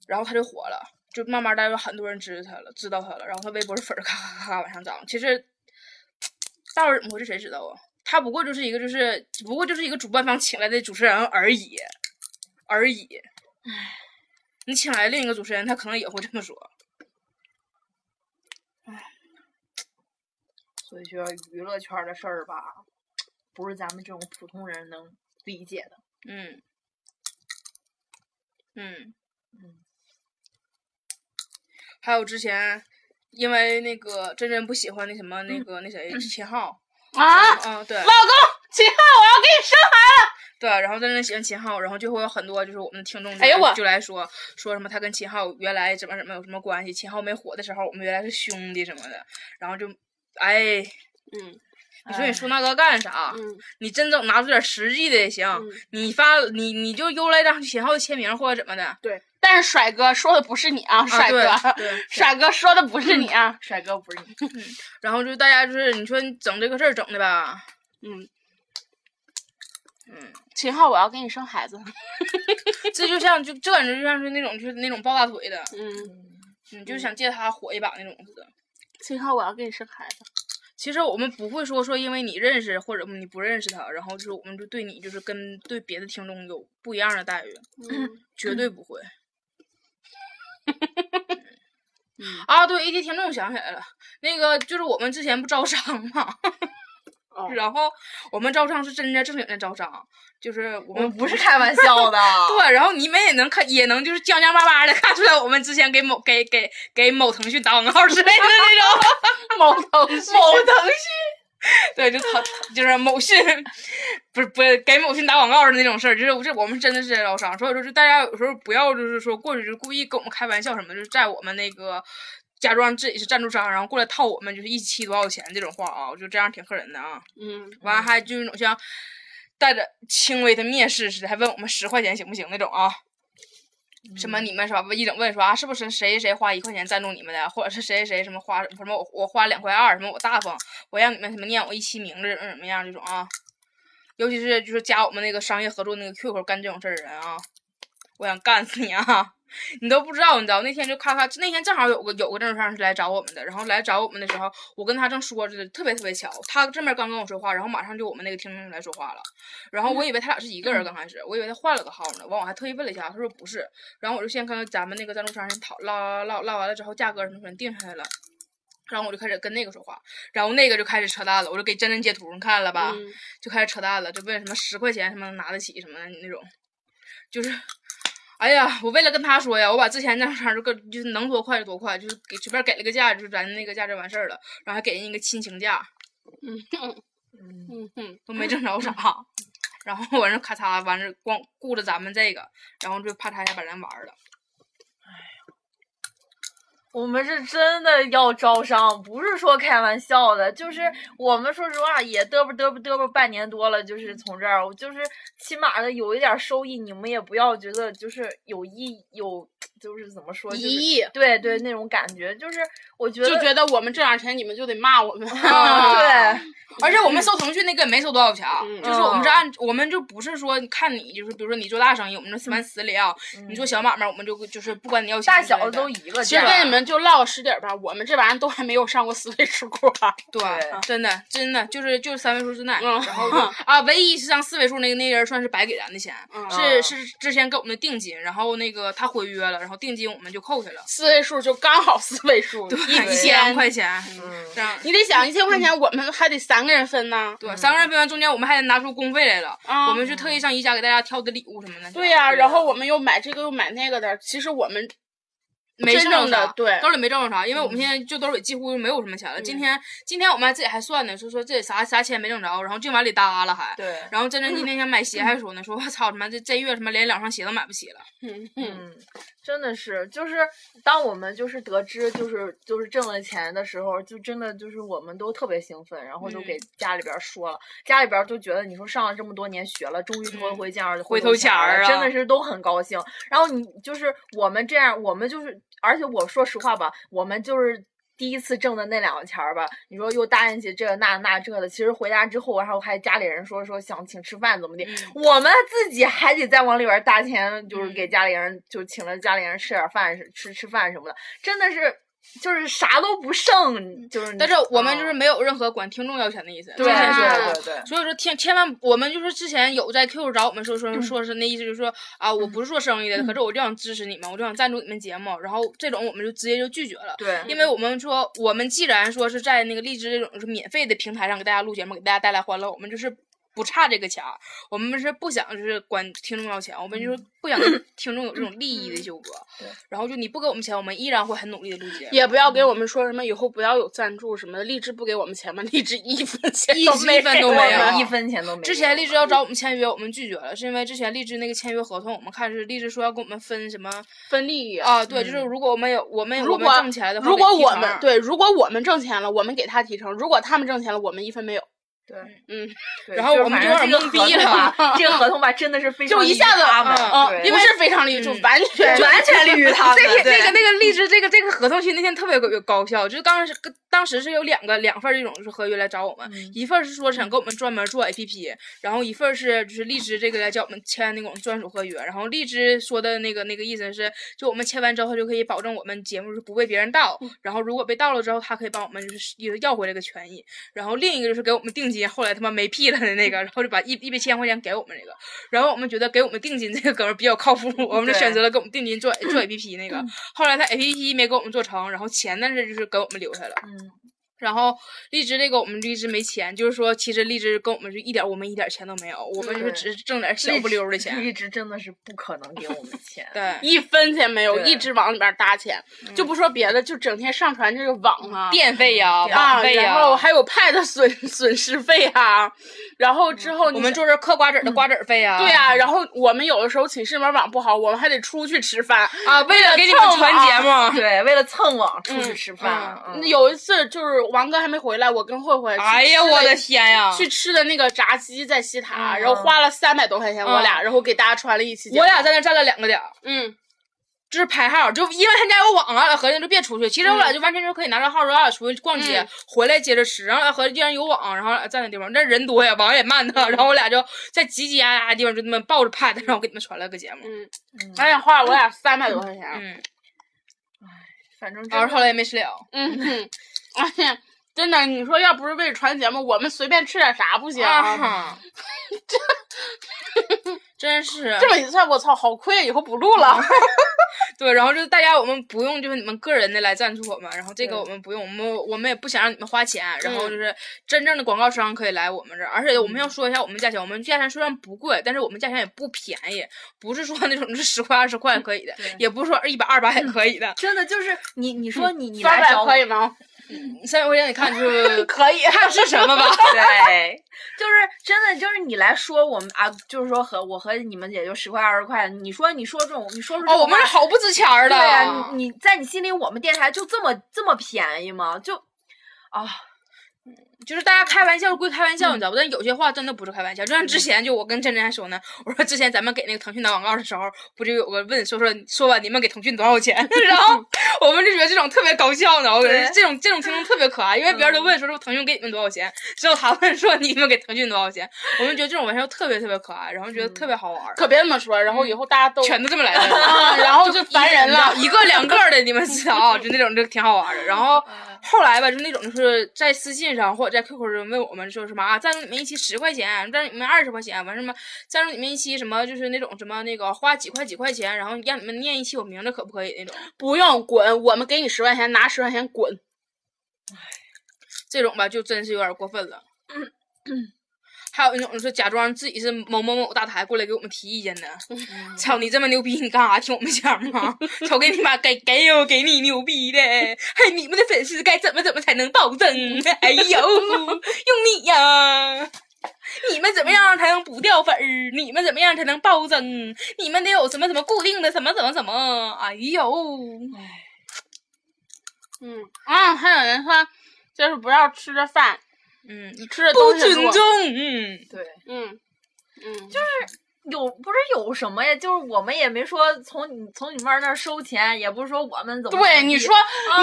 然后他就火了。就慢慢的有很多人知道他了，知道他了，然后他微博的粉儿咔咔咔咔往上涨。其实到底怎么回事谁知道啊？他不过就是一个就是只不过就是一个主办方请来的主持人而已，而已。唉，你请来另一个主持人，他可能也会这么说。唉所以说娱乐圈的事儿吧，不是咱们这种普通人能理解的。嗯，嗯嗯，还有之前因为那个真真不喜欢那什么那个那谁秦昊，啊！嗯，对。老公，秦昊，我要给你生孩子。对，然后在那喜欢秦昊，然后就会有很多就是我们的听众就来哎呦我就来说说什么他跟秦昊原来怎么怎么有什么关系，秦昊没火的时候我们原来是兄弟什么的，然后就哎，嗯你说你说那个干啥？嗯你真正拿出点实际的也行，嗯，你发你你就邮来张秦昊的签名或者怎么的，对。但是帅哥说的不是你啊，帅哥，帅哥说的不是你啊。帅哥不是你，然后就大家就是你说你整这个事儿整的吧，嗯，嗯，秦昊，我要给你生孩子。这就像就这感觉就像是那种就是那种抱大腿的，嗯，你就想借他火一把那种似的。秦昊，我要给你生孩子。其实我们不会说说因为你认识或者你不认识他，然后就是我们就对你就是跟对别的听众有不一样的待遇，嗯绝对不会。嗯啊，对，一提听众想起来了，那个就是我们之前不招商嘛，哦然后我们招商是真真正经的招商，就是我们不是开玩笑的。对，然后你们也能看，也能就是将将巴巴的看出来，我们之前给某给给给某腾讯打广告之类的那种。某腾讯，某腾讯，对，就他就是某讯，不是不是给某讯打广告的那种事儿，就是这我们真的是在招商，所以说就大家有时候不要就是说过去就故意跟我们开玩笑什么，就是在我们那个假装自己是赞助商，然后过来套我们就是一期多少钱这种话啊，我觉得这样挺吓人的啊。嗯，完了还就是那种像带着轻微的蔑视似的，还问我们十块钱行不行那种啊。什么你们是吧？一整问说啊，是不是谁谁谁花一块钱赞助你们的，或者是谁谁谁什么花什么我我花两块二，什么我大方，我让你们什么念我一期名字怎么怎么样这种啊。尤其是就是加我们那个商业合作那个 QQ 干这种事儿的人啊，我想干死你啊！你都不知道，你知道那天就咔咔，那天正好有个有个赞助商是来找我们的，然后来找我们的时候，我跟他正说着，特别特别巧，他这面刚跟我说话，然后马上就我们那个听众来说话了，然后我以为他俩是一个人，刚开始我以为他换了个号呢，完我还特意问了一下，他说不是，然后我就先跟咱们那个赞助商先讨唠唠唠完了之后，价格什么什么定下来了。然后我就开始跟那个说话，然后那个就开始扯淡了，我就给真真截图，你看了吧？嗯就开始扯淡了，就问什么十块钱什么能拿得起什么的那种，就是，哎呀，我为了跟他说呀，我把之前那场就跟就是能多快就多快，就是给随便给了个价，就是咱那个价就完事儿了，然后还给人一个亲情价，嗯哼，嗯哼，都没挣着啥，然后完事咔嚓完事光顾着咱们这个，然后就啪嚓一下把咱玩儿了。我们是真的要招商，不是说开玩笑的。就是我们说实话也嘚啵嘚啵嘚啵半年多了，就是从这儿，我就是起码的有一点收益，你们也不要觉得就是有意有，就是怎么说，就是一亿对对那种感觉，就是我觉得就觉得我们挣点钱，你们就得骂我们。啊对。而且我们搜腾讯那个也没收多少钱就是我们是按我们就不是说看你就是比如说你做大生意，我们就蛮死里啊；你做小买卖，我们就就是不管你要钱大小都一个其实。跟你们就唠个实底儿吧，我们这玩意儿都还没有上过四位数过。对对，真的真的就是就是三位数之内，嗯然后 啊，唯一是上四位数那个那人算是白给咱的钱，嗯是是之前给我们的定金，然后那个他毁约了，然后定金我们就扣下了，四位数就刚好四位数，一一千千块钱，嗯这样。你得想一千块钱，我们还得三个人分呢。对，三个人分完，中间我们还得拿出工费来了。啊我们是特意上宜家给大家挑的礼物什么的。对呀、然后我们又买这个又买那个的，其实我们没挣着对兜里没挣着啥，因为我们现在就兜里几乎没有什么钱了。今天今天我们还自己还算呢，说说这啥啥钱没挣着，然后净往里搭了还。对，然后真真今天想买鞋还说呢，说我操他妈这这月他妈连两双鞋都买不起了。嗯嗯嗯，真的是，就是当我们就是得知就是就是挣了钱的时候，就真的就是我们都特别兴奋，然后就给家里边儿说了，家里边儿都觉得你说上了这么多年学了，终于头一回见着回头钱钱儿啊真的是都很高兴。然后你就是我们这样，我们就是，而且我说实话吧，我们就是。第一次挣的那两个钱儿吧，你说又答应起这那那这的，其实回家之后，然后还家里人说说想请吃饭怎么的，我们自己还得再往里边儿搭钱，就是给家里人就请了家里人吃点饭吃吃饭什么的，真的是就是啥都不剩，就是但是我们啊就是没有任何管听众要钱的意思。对对对对，所以说千千万，我们就是之前有在 QQ 找我们说说说是那意思，就是说啊，我不是做生意的，可是我就想支持你们，我就想赞助你们节目，然后这种我们就直接就拒绝了。对因为我们说，我们既然说是在那个荔枝这种是免费的平台上给大家录节目，给大家带来欢乐，我们就是不差这个钱儿，我们是不想就是管听众要钱，我们就是不想 听众有这种利益的纠葛。对然后就你不给我们钱，我们依然会很努力的录节目。也不要给我们说什么以后不要有赞助什么的，荔枝不给我们钱吗？荔枝一分钱 都没一分都没有一分钱都没有。之前荔枝要找我们签约，我们拒绝了，是因为之前荔枝那个签约合同，我们看是荔枝说要跟我们分什么分利益。啊？对，就是如果我们有我们我们挣钱的话，如果我们对，如果我们挣钱了，我们给他提成；如果他们挣钱了，我们一分没有。对，嗯，然后我们就有点懵逼了这个合同吧，真的是非常利于就一下子他们，嗯，对不是非常利于，就嗯完全完全利于他们。那天那个那个荔枝这个这个合同期那天特别有高效，就是当时当时是有两个两份这种就是合约来找我们，一份是说想给我们专门做 APP，然后一份是就是荔枝这个来叫我们签那种专属合约，然后荔枝说的那个那个意思是，就我们签完之后他就可以保证我们节目是不被别人盗，然后如果被盗了之后，他可以帮我们就是要回这个权益，然后另一个就是给我们定金，后来他妈没屁了的那个，然后就把一一百千块钱给我们这个，然后我们觉得给我们定金这个哥们儿比较靠谱，我们就选择了给我们定金做做 APP 那个。后来他 APP 没给我们做成，然后钱呢是就是给我们留下了。嗯，然后荔枝那个我们荔枝没钱，就是说其实荔枝跟我们是一点我们一点钱都没有，我们就是只是挣点小不溜儿的钱。荔枝真的是不可能给我们钱。对，一分钱没有，一直往里边搭钱，就不说别的，就整天上传这个网啊。电费呀、啊，网费呀、然后还有 Pad 损损失费啊，然后之后你我们坐这嗑瓜子儿的瓜子儿费啊。对呀、然后我们有的时候寝室里面网不好，我们还得出去吃饭。啊，为了给你们传节目。对，为了蹭网出去吃饭。嗯有一次就是王哥还没回来，我跟慧慧去哎呀，我的天呀！去吃的那个炸鸡在西塔，嗯然后花了三百多块钱，我俩，嗯然后给大家传了一期。我俩在那站了两个点儿，嗯，就是排号，就因为他家有网啊，合计就别出去。其实我俩就完全就可以拿着号，咱俩出去逛街，嗯回来接着吃。然后俩合计既然有网，然后俺俩站那地方，那人多呀，网也慢呢。然后我俩就在挤挤呀呀的地方就那么抱着 pad，然后给你们传了个节目。嗯，俺俩花了我俩三百多块钱。嗯，反正然后后来也没吃了。嗯哼，哎呀，真的，你说要不是为了传节目，我们随便吃点啥不行？啊哈，真是这么一算，我操，好亏，以后不录了。对，然后就是大家我们不用就是你们个人的来赞助我们，然后这个我们不用，我们我们也不想让你们花钱，然后嗯就是真正的广告商可以来我们这儿，而且我们要说一下我们价钱，我们价钱虽然不贵，但是我们价钱也不便宜，不是说那种是十块二十块可以的，也不是说一百二百也可以的，真的就是你，你说你你来找我可以吗？三百块钱你看就是 可以。看是什么吧。对，就是真的，就是你来说我们啊，就是说和我和你们也就十块二十块，你说你说这种，你说出这哦，种我们是话好不值钱儿的。对呀、你你在你心里，我们电台就这么这么便宜吗？就啊，就是大家开玩笑归开玩笑，你知道不？但有些话真的不是开玩笑。就像之前就我跟珍珍还说呢，我说之前咱们给那个腾讯打广告的时候，不就有个问说说说吧，你们给腾讯多少钱？然后我们就觉得这种特别搞笑呢，我觉得这种这种听众特别可爱，因为别人都问说说腾讯给你们多少钱，只有他问说你们给腾讯多少钱，我们觉得这种玩笑特别特别可爱，然后觉得特别好玩，可别这么说，然后以后大家都全都这么来的。啊，然后就烦人了。一个两个的，你们知道 啊，就那种就挺好玩的。然后后来吧，就那种就是在私信上或者在 QQ 上问我们说什么啊，赞助你们一期十块钱，赞助你们二十块钱，完什么赞助你们一期什么就是那种什么那个花几块几块钱，然后让你们念一期我名字可不可以那种？不用滚，我们给你十块钱，拿十块钱滚。这种吧，就真是有点过分了。还有那种是假装自己是某某某大台过来给我们提意见的，操你这么牛逼，你干啥听我们讲吗？瞅给你妈给给 yo 给你牛逼的，还你们的粉丝该怎么怎么才能暴增？哎呦，用你呀！你们怎么样才能不掉粉儿？你们怎么样才能暴增？你们得有什么什么固定的什么什么什么？哎呦，嗯啊，还有人说，就是不要吃着饭，嗯，你吃的不东西录尊重，嗯。对，嗯。嗯，有不是有什么呀？就是我们也没说从你从你们那儿收钱，也不是说我们怎么对，你说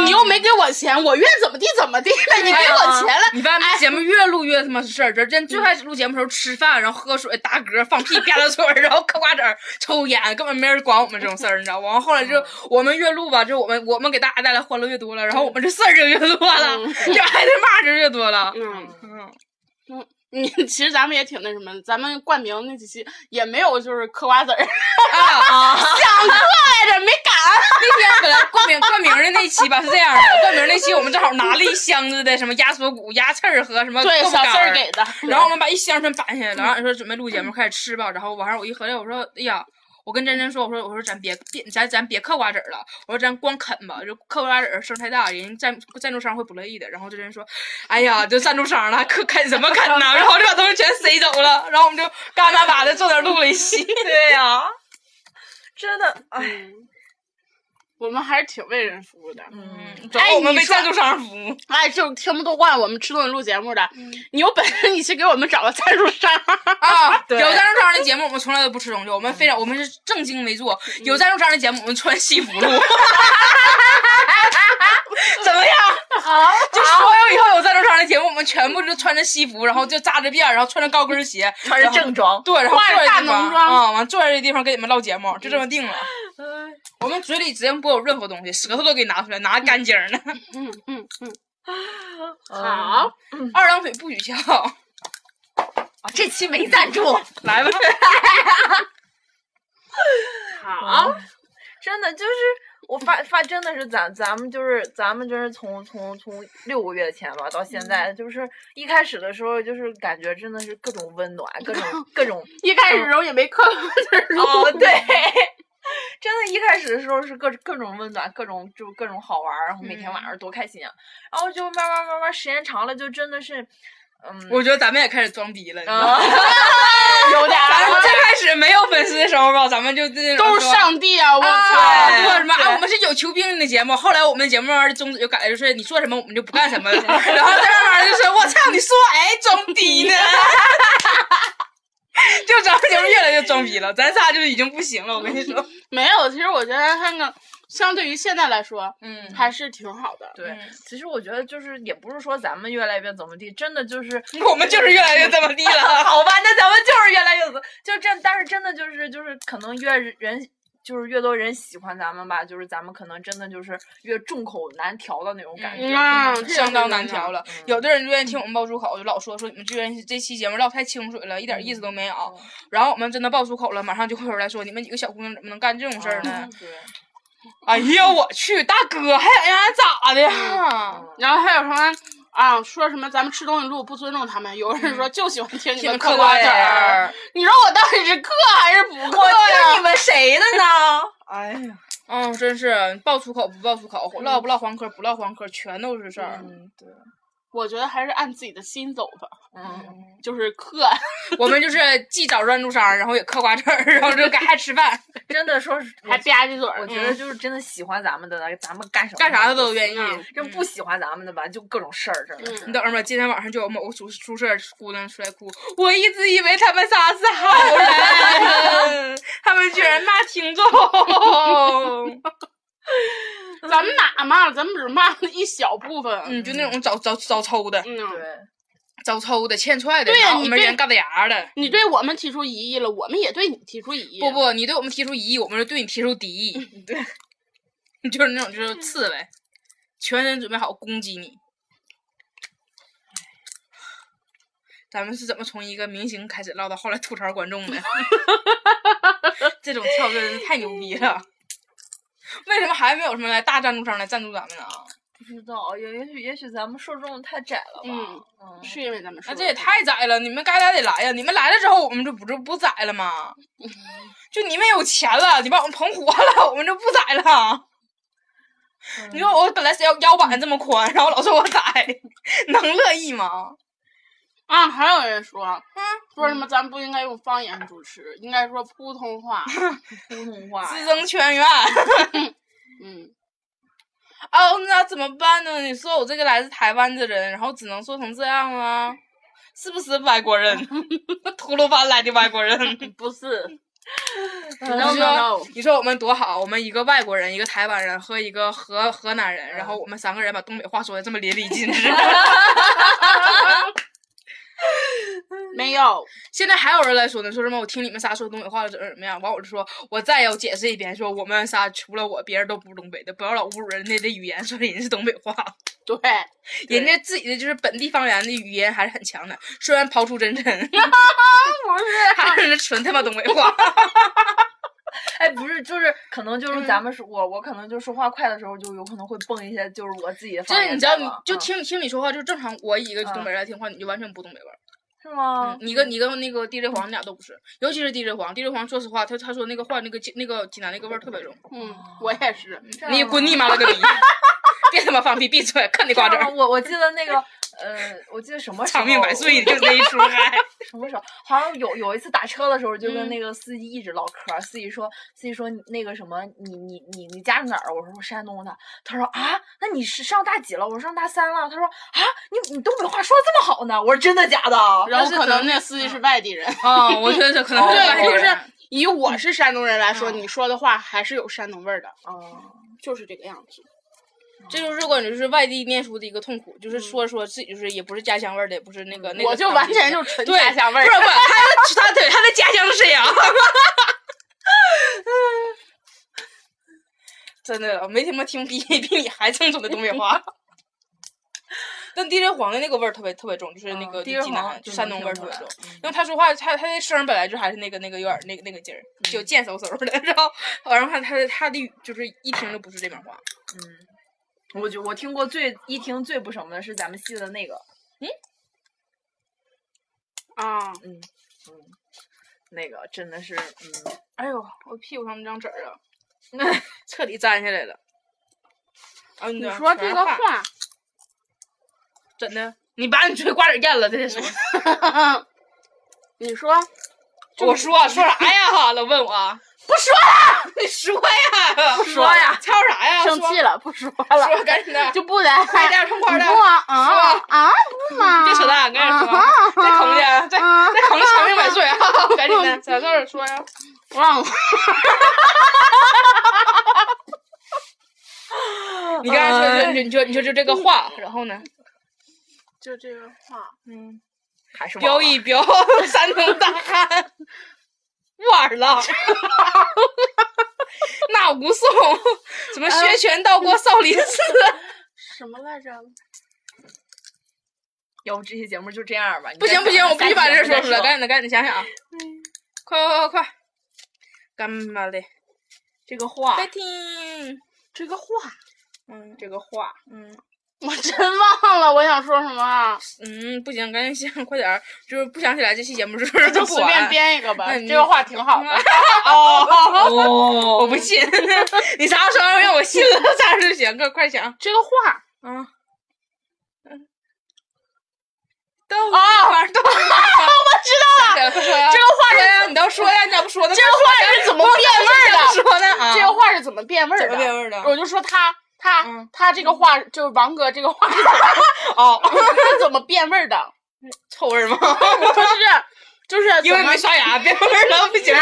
你又没给我钱，我愿怎么地怎么地呗，你给我钱了，你发现节目越录越他妈事儿，这真最开始录节目的时候吃饭，然后喝水、打嗝、放屁、吧嗒嘴儿，然后嗑瓜子儿、抽烟，根本没人管我们这种事儿，你知道吗？完后来就我们越录吧，就我们我们给大家带来欢乐越多了，然后我们这事儿就越多了，这挨的骂就越多了。嗯嗯。嗯，你其实咱们也挺那什么的，咱们冠名那几期也没有就是嗑瓜子儿，啊，想嗑来着没敢。那天本来冠名冠名的那期吧是这样的，冠名那期我们正好拿了一箱子的什么鸭锁骨、鸭刺儿和什么对，小四豆腐干儿儿给的。然后我们把一箱全搬下来了，然后说准备录节目，开始吃吧。然后晚上我一合计，我说，哎呀，我跟珍珍说，我说，我说咱别别咱咱别嗑瓜子儿了，我说咱光啃吧，就嗑瓜子儿声太大，人赞赞助商会不乐意的。然后珍珍说，哎呀，就赞助商了，可啃什么啃呢？然后就把东西全塞走了，然后我们就干巴巴的坐那儿录了一期。对呀、真的，哎，嗯，我们还是挺为人服务的。嗯，主要我们为赞助商服务。哎，就听不惯我们吃东西录节目的，你有本事你去给我们找个赞助商。啊，对有赞助商的节目我们从来都不吃东西，我们非常我们是正襟危坐。有赞助商的节目我们穿西服录。怎么样？好，就所有以后有赞助商的节目，我们全部就穿着西服，然后就扎着辫儿，然后穿着高跟鞋，穿着正装，对，然后化着大坐在地方浓妆啊，完坐在这地方跟你们唠节目，就这么定了。我们嘴里直接不有任何东西，舌头都给拿出来，拿干净儿呢。嗯嗯嗯，嗯 好，二郎腿不许翘，啊这期没赞助，来吧。好，真的就是我发发，真的是咱咱们就是咱们就是从从从六个月前吧到现在，就是一开始的时候就是感觉真的是各种温暖，各种各种一开始的时候也没嗑瓜子儿录。哦对。真的，一开始的时候是各各种温暖，各种就各种好玩，然后每天晚上多开心啊！然后就慢慢慢慢时间长了，就真的是，嗯，我觉得咱们也开始装逼了，你知道吗？啊，有点咱们最开始没有粉丝的时候吧，咱们就那种都是上帝啊！我啊，操！说什么啊？我们是有求必应的节目。后来我们的节目慢慢的宗旨就改了，就是你说什么我们就不干什么了。然后再慢慢的就是，我操，你说哎装逼呢？就咱们节目越来越装逼了，咱仨就已经不行了。我跟你说，没有，其实我觉得他们相对于现在来说，嗯还是挺好的。对嗯，其实我觉得就是也不是说咱们越来越怎么地，真的就是 我们就是越来越怎么地了。好吧，那咱们就是越来越怎，就真，但是真的就是就是可能越人就是越多人喜欢咱们吧，就是咱们可能真的就是越众口难调的那种感觉。相当难调了，嗯有的人就愿意听我们爆粗口，就老说说你们这人这期节目唠太清水了，一点意思都没有。然后我们真的爆粗口了，马上就会有人来说你们几个小姑娘怎么能干这种事儿呢？哎呀，我去，大哥还想让俺咋的呀？然后还有什么啊？说什么咱们吃东西录不尊重他们？有人说就喜欢听你们嗑瓜子儿儿。你说我到底是嗑还是不嗑我听呀？你们谁的呢？哎呀，嗯，真是爆粗口不爆粗口，唠不唠黄嗑不唠黄嗑，全都是事儿。嗯，对，我觉得还是按自己的心走吧，嗯，就是嗑。我们就是既找赞助商，然后也嗑瓜子儿，然后就该还吃饭，真的说是 还吧唧嘴儿。我觉得就是真的喜欢咱们的，咱们干什么干啥的都愿意。嗯真不喜欢咱们的吧，就各种事儿，真的。你等着吧，今天晚上就有某个宿宿舍姑娘出来哭，我一直以为他们仨是好人，他们居然骂听众。咱们哪骂了？咱们只骂了一小部分。嗯，就那种早早早抽的、嗯，对，早抽的、欠踹的，对呀你对我们人牙的。你对我们提出疑义了，我们也对你提出疑义。不，不，你对我们提出疑义，我们是对你提出敌意。对，就是那种就是刺猬，全身准备好攻击你。咱们是怎么从一个明星开始唠到后来吐槽观众的？这种跳真是太牛逼了！为什么还没有什么来大赞助商来赞助咱们呢？不知道，也也许也许咱们受众太窄了吧。嗯嗯，是因为咱们那这也太窄了！你们该来得来呀！你们来了之后，我们就不就不窄了吗？就你们有钱了，你把我们捧火了，我们就不窄了。你说我本来是腰腰板这么宽，然后老说我窄，能乐意吗？啊，还有人说，说什么咱不应该用方言主持，应该说普通话。普通话自呀。争全员。嗯，哦，那怎么办呢？你说我这个来自台湾的人，然后只能说成这样了，是不是外国人？吐鲁番来的外国人。不是。你说你说我们多好，我们一个外国人，一个台湾人和一个河河南人，然后我们三个人把东北话说的这么淋漓尽致。没有。现在还有人来说呢，说什么我听你们仨说东北话了怎么怎么样？完我就说，我再要解释一遍，说我们仨除了我，别人都不是东北的，不要老侮辱人家的语言，说人家是东北话。对，人家自己的就是本地方言的语言还是很强的，虽然抛出真真，不是。还是纯他妈东北话。哎，不是，就是可能就是嗯咱们说，我我可能就说话快的时候，就有可能会蹦一些就是我自己的方言这你知道，就听听你说话，就正常。我以一个东北人来听话，你就完全不东北味儿。是吗嗯，？你跟你跟那个 DJ 黄，你俩都不是，尤其是 DJ 黄。DJ 黄，说实话，他他说那个话，那个济那个济南那个味儿特别重。嗯，我也是。你滚你妈了个逼！别他妈放屁，闭嘴，看你瓜子儿，我我记得那个呃，我记得什么时候长命百岁，就那一出 还。什么时候？好像有有一次打车的时候，就跟嗯那个司机一直唠嗑儿。司机说，司机说那个什么，你你你你家哪儿？我说我山东的。他说啊，那你是上大几了？我说上大三了。他说啊，你你东北话说的这么好呢？我说真的假的？然后是可能那司机是外地人。啊，我觉得这可能是外对，就是以我是山东人来说，嗯你说的话还是有山东味儿的，嗯，就是这个样子。这就是关于就是外地念书的一个痛苦，就是说说自己就是也不是家乡味儿的，也不是那个那个我就完全就纯家乡味儿不是不是，他他对他的家乡是沈阳。真的，我没他妈听比比你还正宗的东北话。但地震黄的那个味儿特别特别重，就是那个嗯济南就山东味儿特别重。因为他说话，他他的声儿本来就还是那个那个有点儿那个那个劲儿，就贱嗖嗖的，然后然后他他的他的语就是一听就不是这边话。嗯，我就我听过最一听最不什么的是咱们系的那个，嗯啊，嗯嗯，那个真的是，嗯，哎呦，我屁股上那张纸儿啊，彻底粘下来了。啊，你你说这个话，真的？你把你吹瓜子咽了，这得说。你说我说说啥呀？哈了，问我不说了，你说呀，不说呀吵啥呀？生气了，不说了，说赶紧的，就不得快点痛快点不啊啊说。啊不嘛，别扯淡，赶紧说，啊再坑去，再啊再坑长命百岁啊！赶紧的，在这儿说呀。忘了，你刚才说就你就你说就这个话，然后呢？就这个话，嗯，还是飙一飙，山东大汉，完了。那武松怎么学拳到过少林寺？什么来着？要不这期节目就这样吧？不行不行，我必须把这事说出来，赶紧的赶紧的想想啊！快快快快，干嘛的？这个话，再听，这个话，嗯这个话，嗯 我真忘了我想说什么啊，嗯，不行，赶紧想，快点儿，就是不想起来这期节目就是不就随便。编一个吧这个话挺好的，哦，哦我不信，你啥时候让我信了啥时候行？快快想，这个话，嗯豆啊，我知道了，快说呀，这个话你倒说呀，你咋不说呢？这个话是怎么变味儿的？说呢啊？这个话是怎么变味儿的？怎么变味儿的我就说他他、嗯他这个话就是王哥这个话是怎么 哦，是怎么变味儿的？臭味儿吗？就是就是因为没刷牙变味儿了，不行啊。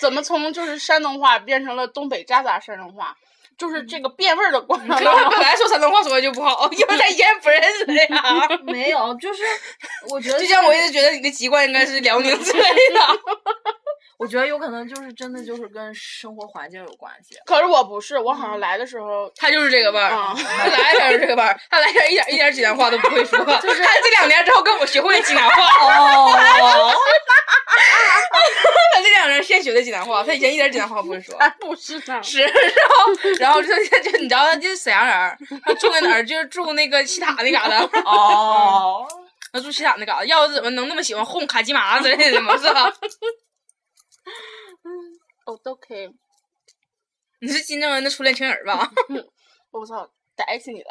怎么从就是山东话变成了东北渣渣山东话？就是这个变味儿的过程可当中。本来说山东话说的就不好，因为他以前不认识的呀。没有，就是我觉得就像我一直觉得你的籍贯应该是辽宁之类的。我觉得有可能就是真的就是跟生活环境有关系。可是我不是，我好像来的时候，他就是这个味儿，啊他来前就是这个味儿，他来前一点一点济南话都不会说，就是他这两年之后跟我学会了济南话，哦，他这两年现学的济南话，他以前一点济南话不会说。哎，不是呢，是，然后，然后就就你知道，他就是沈阳人儿，他住在哪儿？就是住那个西塔那嘎达，哦，他住西塔那嘎达。要不怎么能那么喜欢哄卡基玛之类的嘛？是吧？哦，都可以。你是金正恩的初恋情人吧？我操，逮起你了！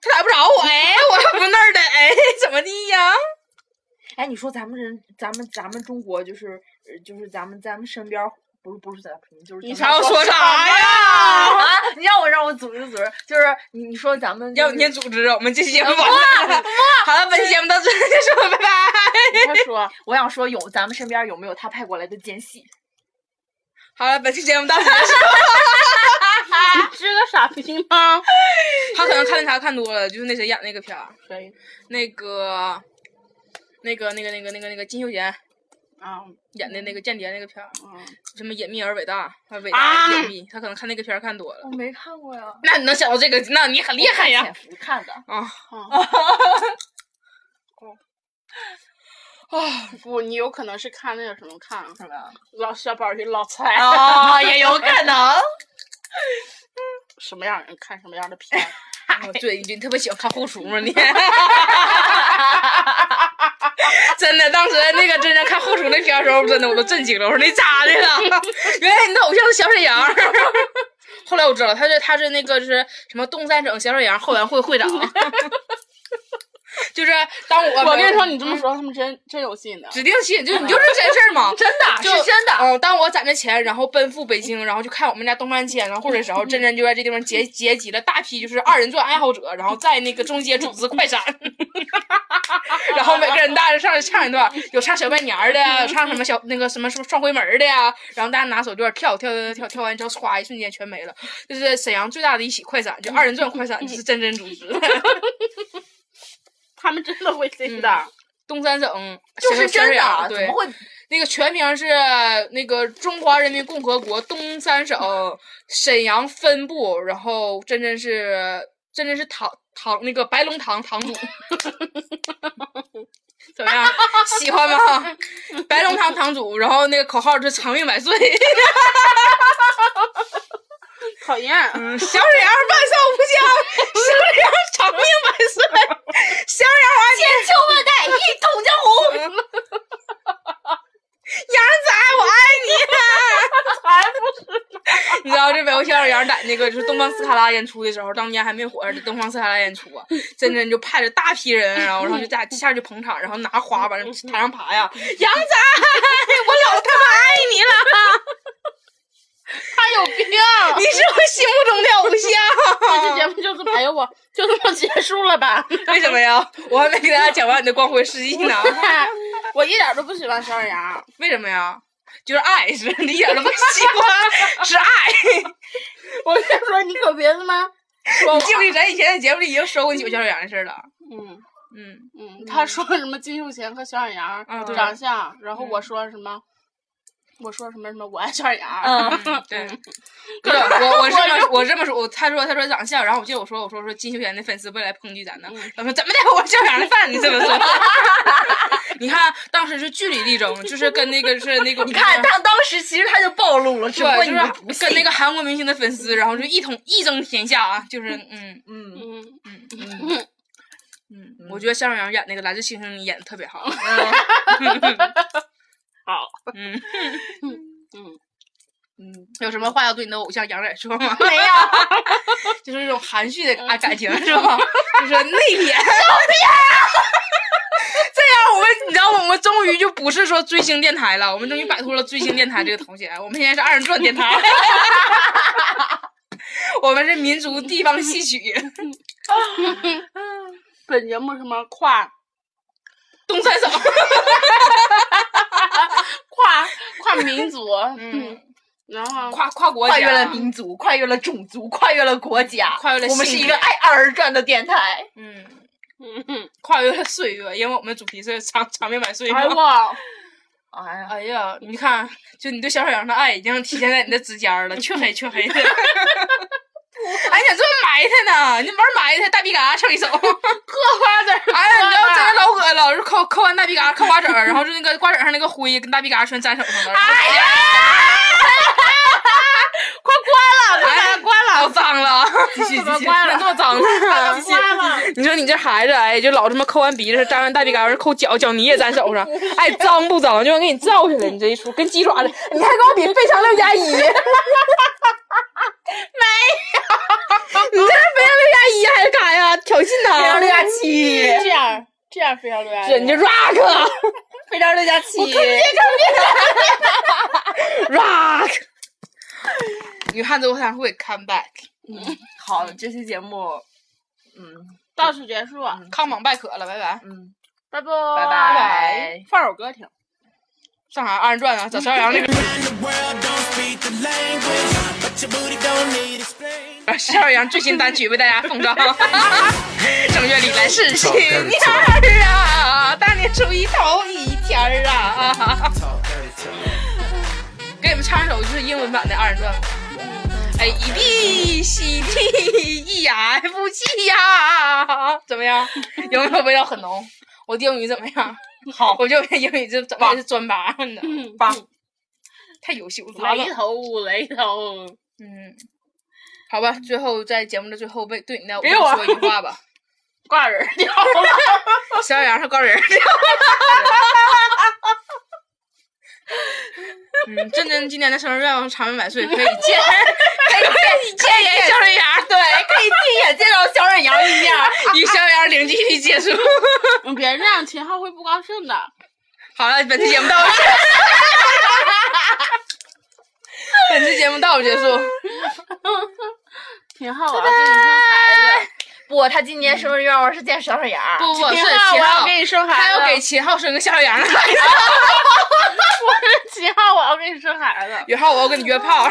他逮不着我，哎，我又不那儿的，哎，怎么地呀？哎，你说咱们人，咱们咱们中国就是，呃就是咱们咱们身边儿，不是不是咱们，就是你想要说啥呀？啊！你让我让我组织组织，就是你你说咱们、要不你先组织，我们这期节目完了。好了，本期节目到这里结束，拜拜。你快说，我想说有咱们身边有没有他派过来的奸细？好了，本期节目到此结束。你是个傻逼吗？他可能看那啥看多了，就是那谁演那个片儿，谁那个，那个那个那个那个那个金秀贤啊？演的那个间谍那个片儿，嗯，什么隐秘而伟大，他伟大隐秘，他可能看那个片儿看多了。我没看过呀，那你能想到这个，那你很厉害呀！潜伏看的。啊啊，啊不，你有可能是看那个什么看什么呀？老小宝与老蔡，哦，也有可能。什么样人看什么样的片儿。哦对，你你特别喜欢看后厨吗？你 真的，当时那个真正看后厨那片儿的时候，真的我都震惊了。我说你咋的了？原来你的偶像是小沈阳。后来我知道，他是他是那个是什么东三省小沈阳后援会会长。就是当我我跟你说，你这么说，他们真真有信的。指定信，就你就是真事儿嘛，真的就是真的。嗯，当我攒着钱，然后奔赴北京，然后就看我们家东方千然后的时候，真真就在这地方结 结集了大批就是二人转爱好者，然后在那个中街组织快闪，然后每个人大家上去唱一段，有唱小拜年的，有唱什么小那个什么什么双回门的呀，然后大家拿手绢跳跳跳跳跳完之后，唰一瞬间全没了，就是沈阳最大的一起快闪，就二人转快闪，就是真真组织的。他们真的会信的。东三省就是真的，怎么，会？那个全名是那个中华人民共和国东三省沈阳分部，然后真真是真真是堂堂那个白龙堂堂主，怎么样？喜欢吗？白龙堂堂主，然后那个口号是长命百岁，讨厌，嗯，小沈阳万寿无疆，小沈阳长命百岁，小沈阳千秋万代，一统江湖。杨仔，我爱你。才不是。你知道这北欧小沈阳在那个就是东方斯卡拉演出的时候，当年还没火的东方斯卡拉演出啊，真真就派着大批人，然后然后就在一下就捧场，然后拿花往台上爬呀，杨仔，我老他妈爱你了，他有病！你是我心目中的偶像这期像。节目就这么，哎呦我就这么结束了吧？为什么呀？我还没给大家讲完你的光辉事迹呢。我一点都不喜欢小沈阳。为什么呀？就是爱是，你一点都不喜欢，是爱。我跟你说，你可别他妈说我你记不记得咱以前在节目里已经说过你喜欢小沈阳的事儿了？嗯嗯，嗯，他说什么金秀贤和小沈阳长相，然后我嗯说什么？我说什么什么？我爱小沈阳。嗯嗯，对，不是我，我这么我这么说，我他说他说长相，然后我记得我说我说说金秀贤的粉丝不来抨击咱呢，他说怎么的，我是小杨的饭，你这么说？你看当时是据理力争，就是跟那个是那个你看，他当时其实他就暴露了，只不过，你就是。跟那个韩国明星的粉丝，然后就一统一争天下啊，就是嗯 嗯嗯，嗯嗯。嗯，我觉得向阳演那个《来自星星》你演的特别好。好，嗯 嗯，嗯，有什么话要对你的偶像杨仔说吗？没有。就是这种含蓄的爱感情是吧？就是内敛。这样我们你知道我们终于就不是说追星电台了，我们终于摆脱了追星电台这个头衔，我们现在是二人转电台。我们是民族地方戏曲，本节目什么跨东三省。跨跨民族，嗯，然后跨跨国家，跨越了民族，跨越了种族，跨越了国家，跨越了我们是一个爱二人转的电台。嗯，嗯，跨越了岁月，因为我们主题是长长命百岁嘛。哎哇，哎呀，哎呀，你看，就你对小沈阳的爱已经体现在你的指尖儿了，黢黑黢黑的。哎，你咋这么埋汰呢？你玩埋汰，大鼻嘎唱一首。嗑瓜子儿，哎呀，你知道这个老恶老是抠抠完大鼻嘎，嗑瓜子儿，然后就那个瓜子上那个灰跟大鼻嘎全粘手上了。哎呀，快关了，快把它关好了，脏了！继续继续，关了这么脏。你说你这孩子，哎，就老他妈抠完鼻子，粘完大鼻嘎，完抠脚，脚泥也粘手上，哎，脏不脏？就想给你照下来，你这一出跟鸡爪子，你还跟我比非常六加一？没有，你这是非常六加一还是干呀？挑衅他？非常 六加七，这样这样非常厉害，是你这 rock 非常六加七，rock。女汉子我想会 come back，好，这期节目，嗯到此结束，康榜败可了，拜拜。嗯，拜拜拜拜。放首歌听。上海二人转啊，找小杨那个。Need explain. 小杨最新单曲为大家奉上，正月里来是新年儿啊，大年初一头一天儿啊。给你们唱一首就是英文版的二人转吧。A B C D E F G 呀，怎么样？有没有味道很浓？我的英语怎么样？好，我就英语这怎么也是专八呢，棒，太优秀了。雷头雷头，嗯，好吧，最后在节目的最后为对你的偶给我说一句话吧。挂人儿掉了。小杨是高人儿。嗯，真真今年的生日愿望长命百岁，可以见，可以见见见小沈阳，对，可以亲眼见到小沈阳一面。与小沈阳零距离结束。你别这样，秦昊会不高兴的。好了，本期节目到此，本期节目到此结束。秦昊，我要给你生孩子。不，他今年生日愿望是见小沈阳。不不，是秦昊，我要给，你生孩子。他要给秦昊生个小沈阳的孩子。秦昊，我要给你生孩子。以后我要跟你约炮，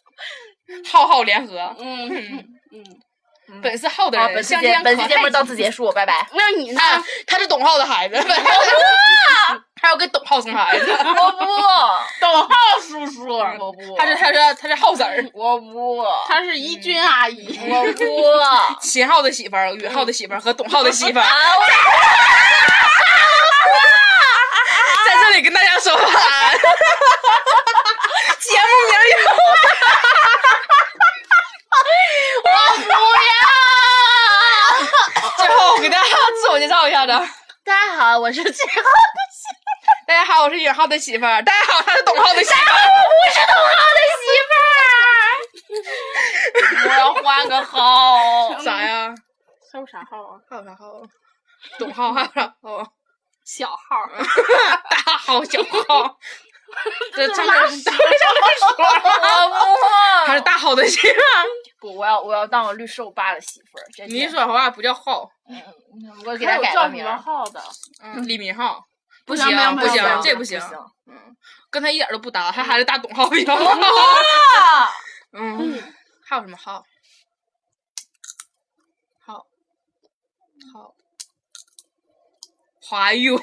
浩浩联合。嗯嗯，嗯，本是浩的，人，本期相见节本期节目到此结束，拜拜。那你呢？啊，他是董浩的孩子，他要给董浩生孩子，我不，董浩叔叔，我不，他是他是他是浩婶儿，我不，他是怡君阿姨。我不。秦昊的媳妇儿、宇浩的媳妇儿和董浩的媳妇儿，在这里跟大家说晚安。节目名儿以后，最后我给大家自我介绍一下子。大家好，我是秦昊。大家好，我是允浩的媳妇儿。大家好，他是董浩的媳妇儿。我是董浩的媳妇儿。我要换个号。啥呀？还有啥号啊？还有啥号？董浩还有啥号？小号。大号、小号。这这么这么我不，他是大号的媳妇儿。不，我要我要当我绿瘦爸的媳妇儿。你一说话不叫浩，我给他改个名儿叫什么。号的？嗯，李明浩。不行不行这行不行。嗯跟他一点都不搭，他还是大董浩比较好。啊！嗯，还有什么号？号号华勇，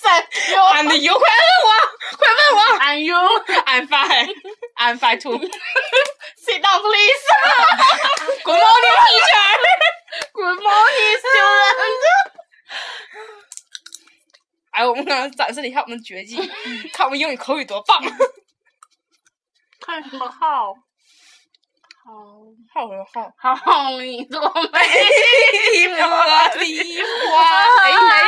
三六。俺的油，快问我，快问我 And you，I'm fine, I'm fine too. sit down, please. Good morning, teacher. Good morning, student. 哎，我们刚刚展示了一下我们的绝技，看我们英语口语多棒。看什么号？好号什么号？好，你多美。我的花，哎哎。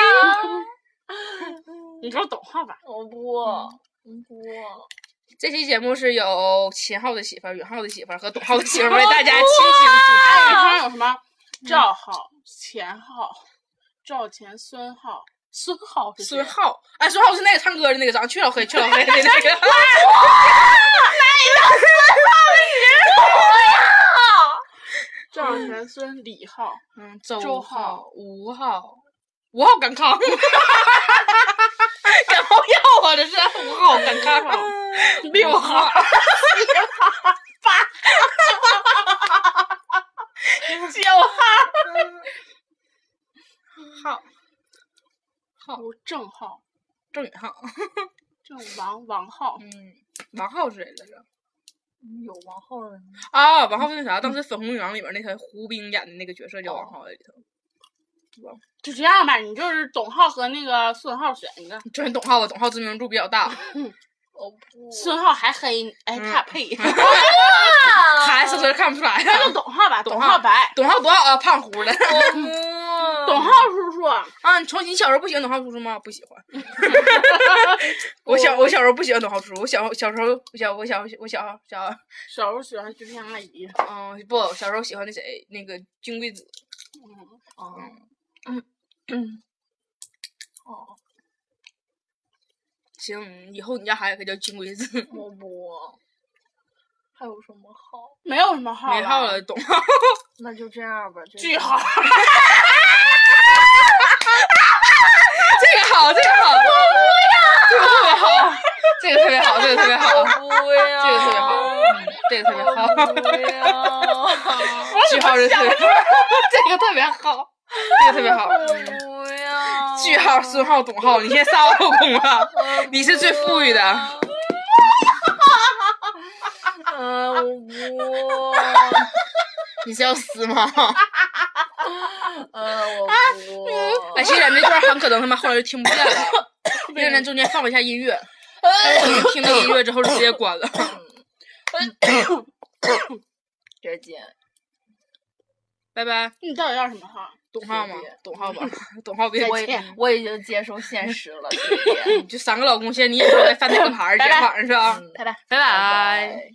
你说董浩吧？我不，我不。这期节目是由秦昊的媳妇儿、允浩的媳妇儿和董浩的媳妇儿为大家倾情主持，你说有什么赵浩、钱浩、赵钱、孙浩、孙浩是孙浩，哎，孙浩是那个唱歌的那个，长得黢老黑、黢老黑的那个。赵钱、孙李浩、嗯，周周浩浩、吴浩，吴浩赶康，感冒药啊，这是。吴浩赶康号，六号、九浩号、郑浩、郑宇浩，郑王王浩、嗯，王浩是谁来着？有王浩人，啊，王浩是那啥，当时《粉红女郎》里面那个胡兵演的那个角色叫王浩在里头。就这样吧，你就是董浩和那个孙浩选一个。就选董浩吧，董浩知名度比较大，哦不，孙浩还黑，哎，嗯他俩配。孩子这看不出来那就啊。董浩吧，董浩董浩白。董浩多少啊？胖乎的。董浩叔叔，啊，你从你小时候不喜欢董浩叔叔吗？不喜欢。我小我小时候不喜欢董浩叔叔，我小小时候我小我小我小小小时候喜欢君天阿姨。嗯不小时候喜欢那谁那个金龟子。嗯嗯嗯 哦，行，以后你家孩子可叫金龟子。我不，还有什么号？没有什么号没号了，董号。那就这样吧，句号。这个好，这个好，这个特别好，这个特别好，这个特别好，不要，这个特别好，嗯，这个特别好。不要，句号是特别，这个特别好，这个特别好。嗯不要，句号孙浩、董号，你现在仨老公了，你是最富裕的。嗯，我 不，你是要死吗？嗯，我不，哎，其实咱这段很可能他妈后来就听不见了，因为咱中间放了一下音乐，听那个音乐之后就直接关了。再见。拜拜，你到底要什么号？董浩吗？董浩吧，董浩别我我已经接受现实了，就三个老公，现在你也是在饭店跟牌儿，今天晚上是吧？拜。拜拜拜。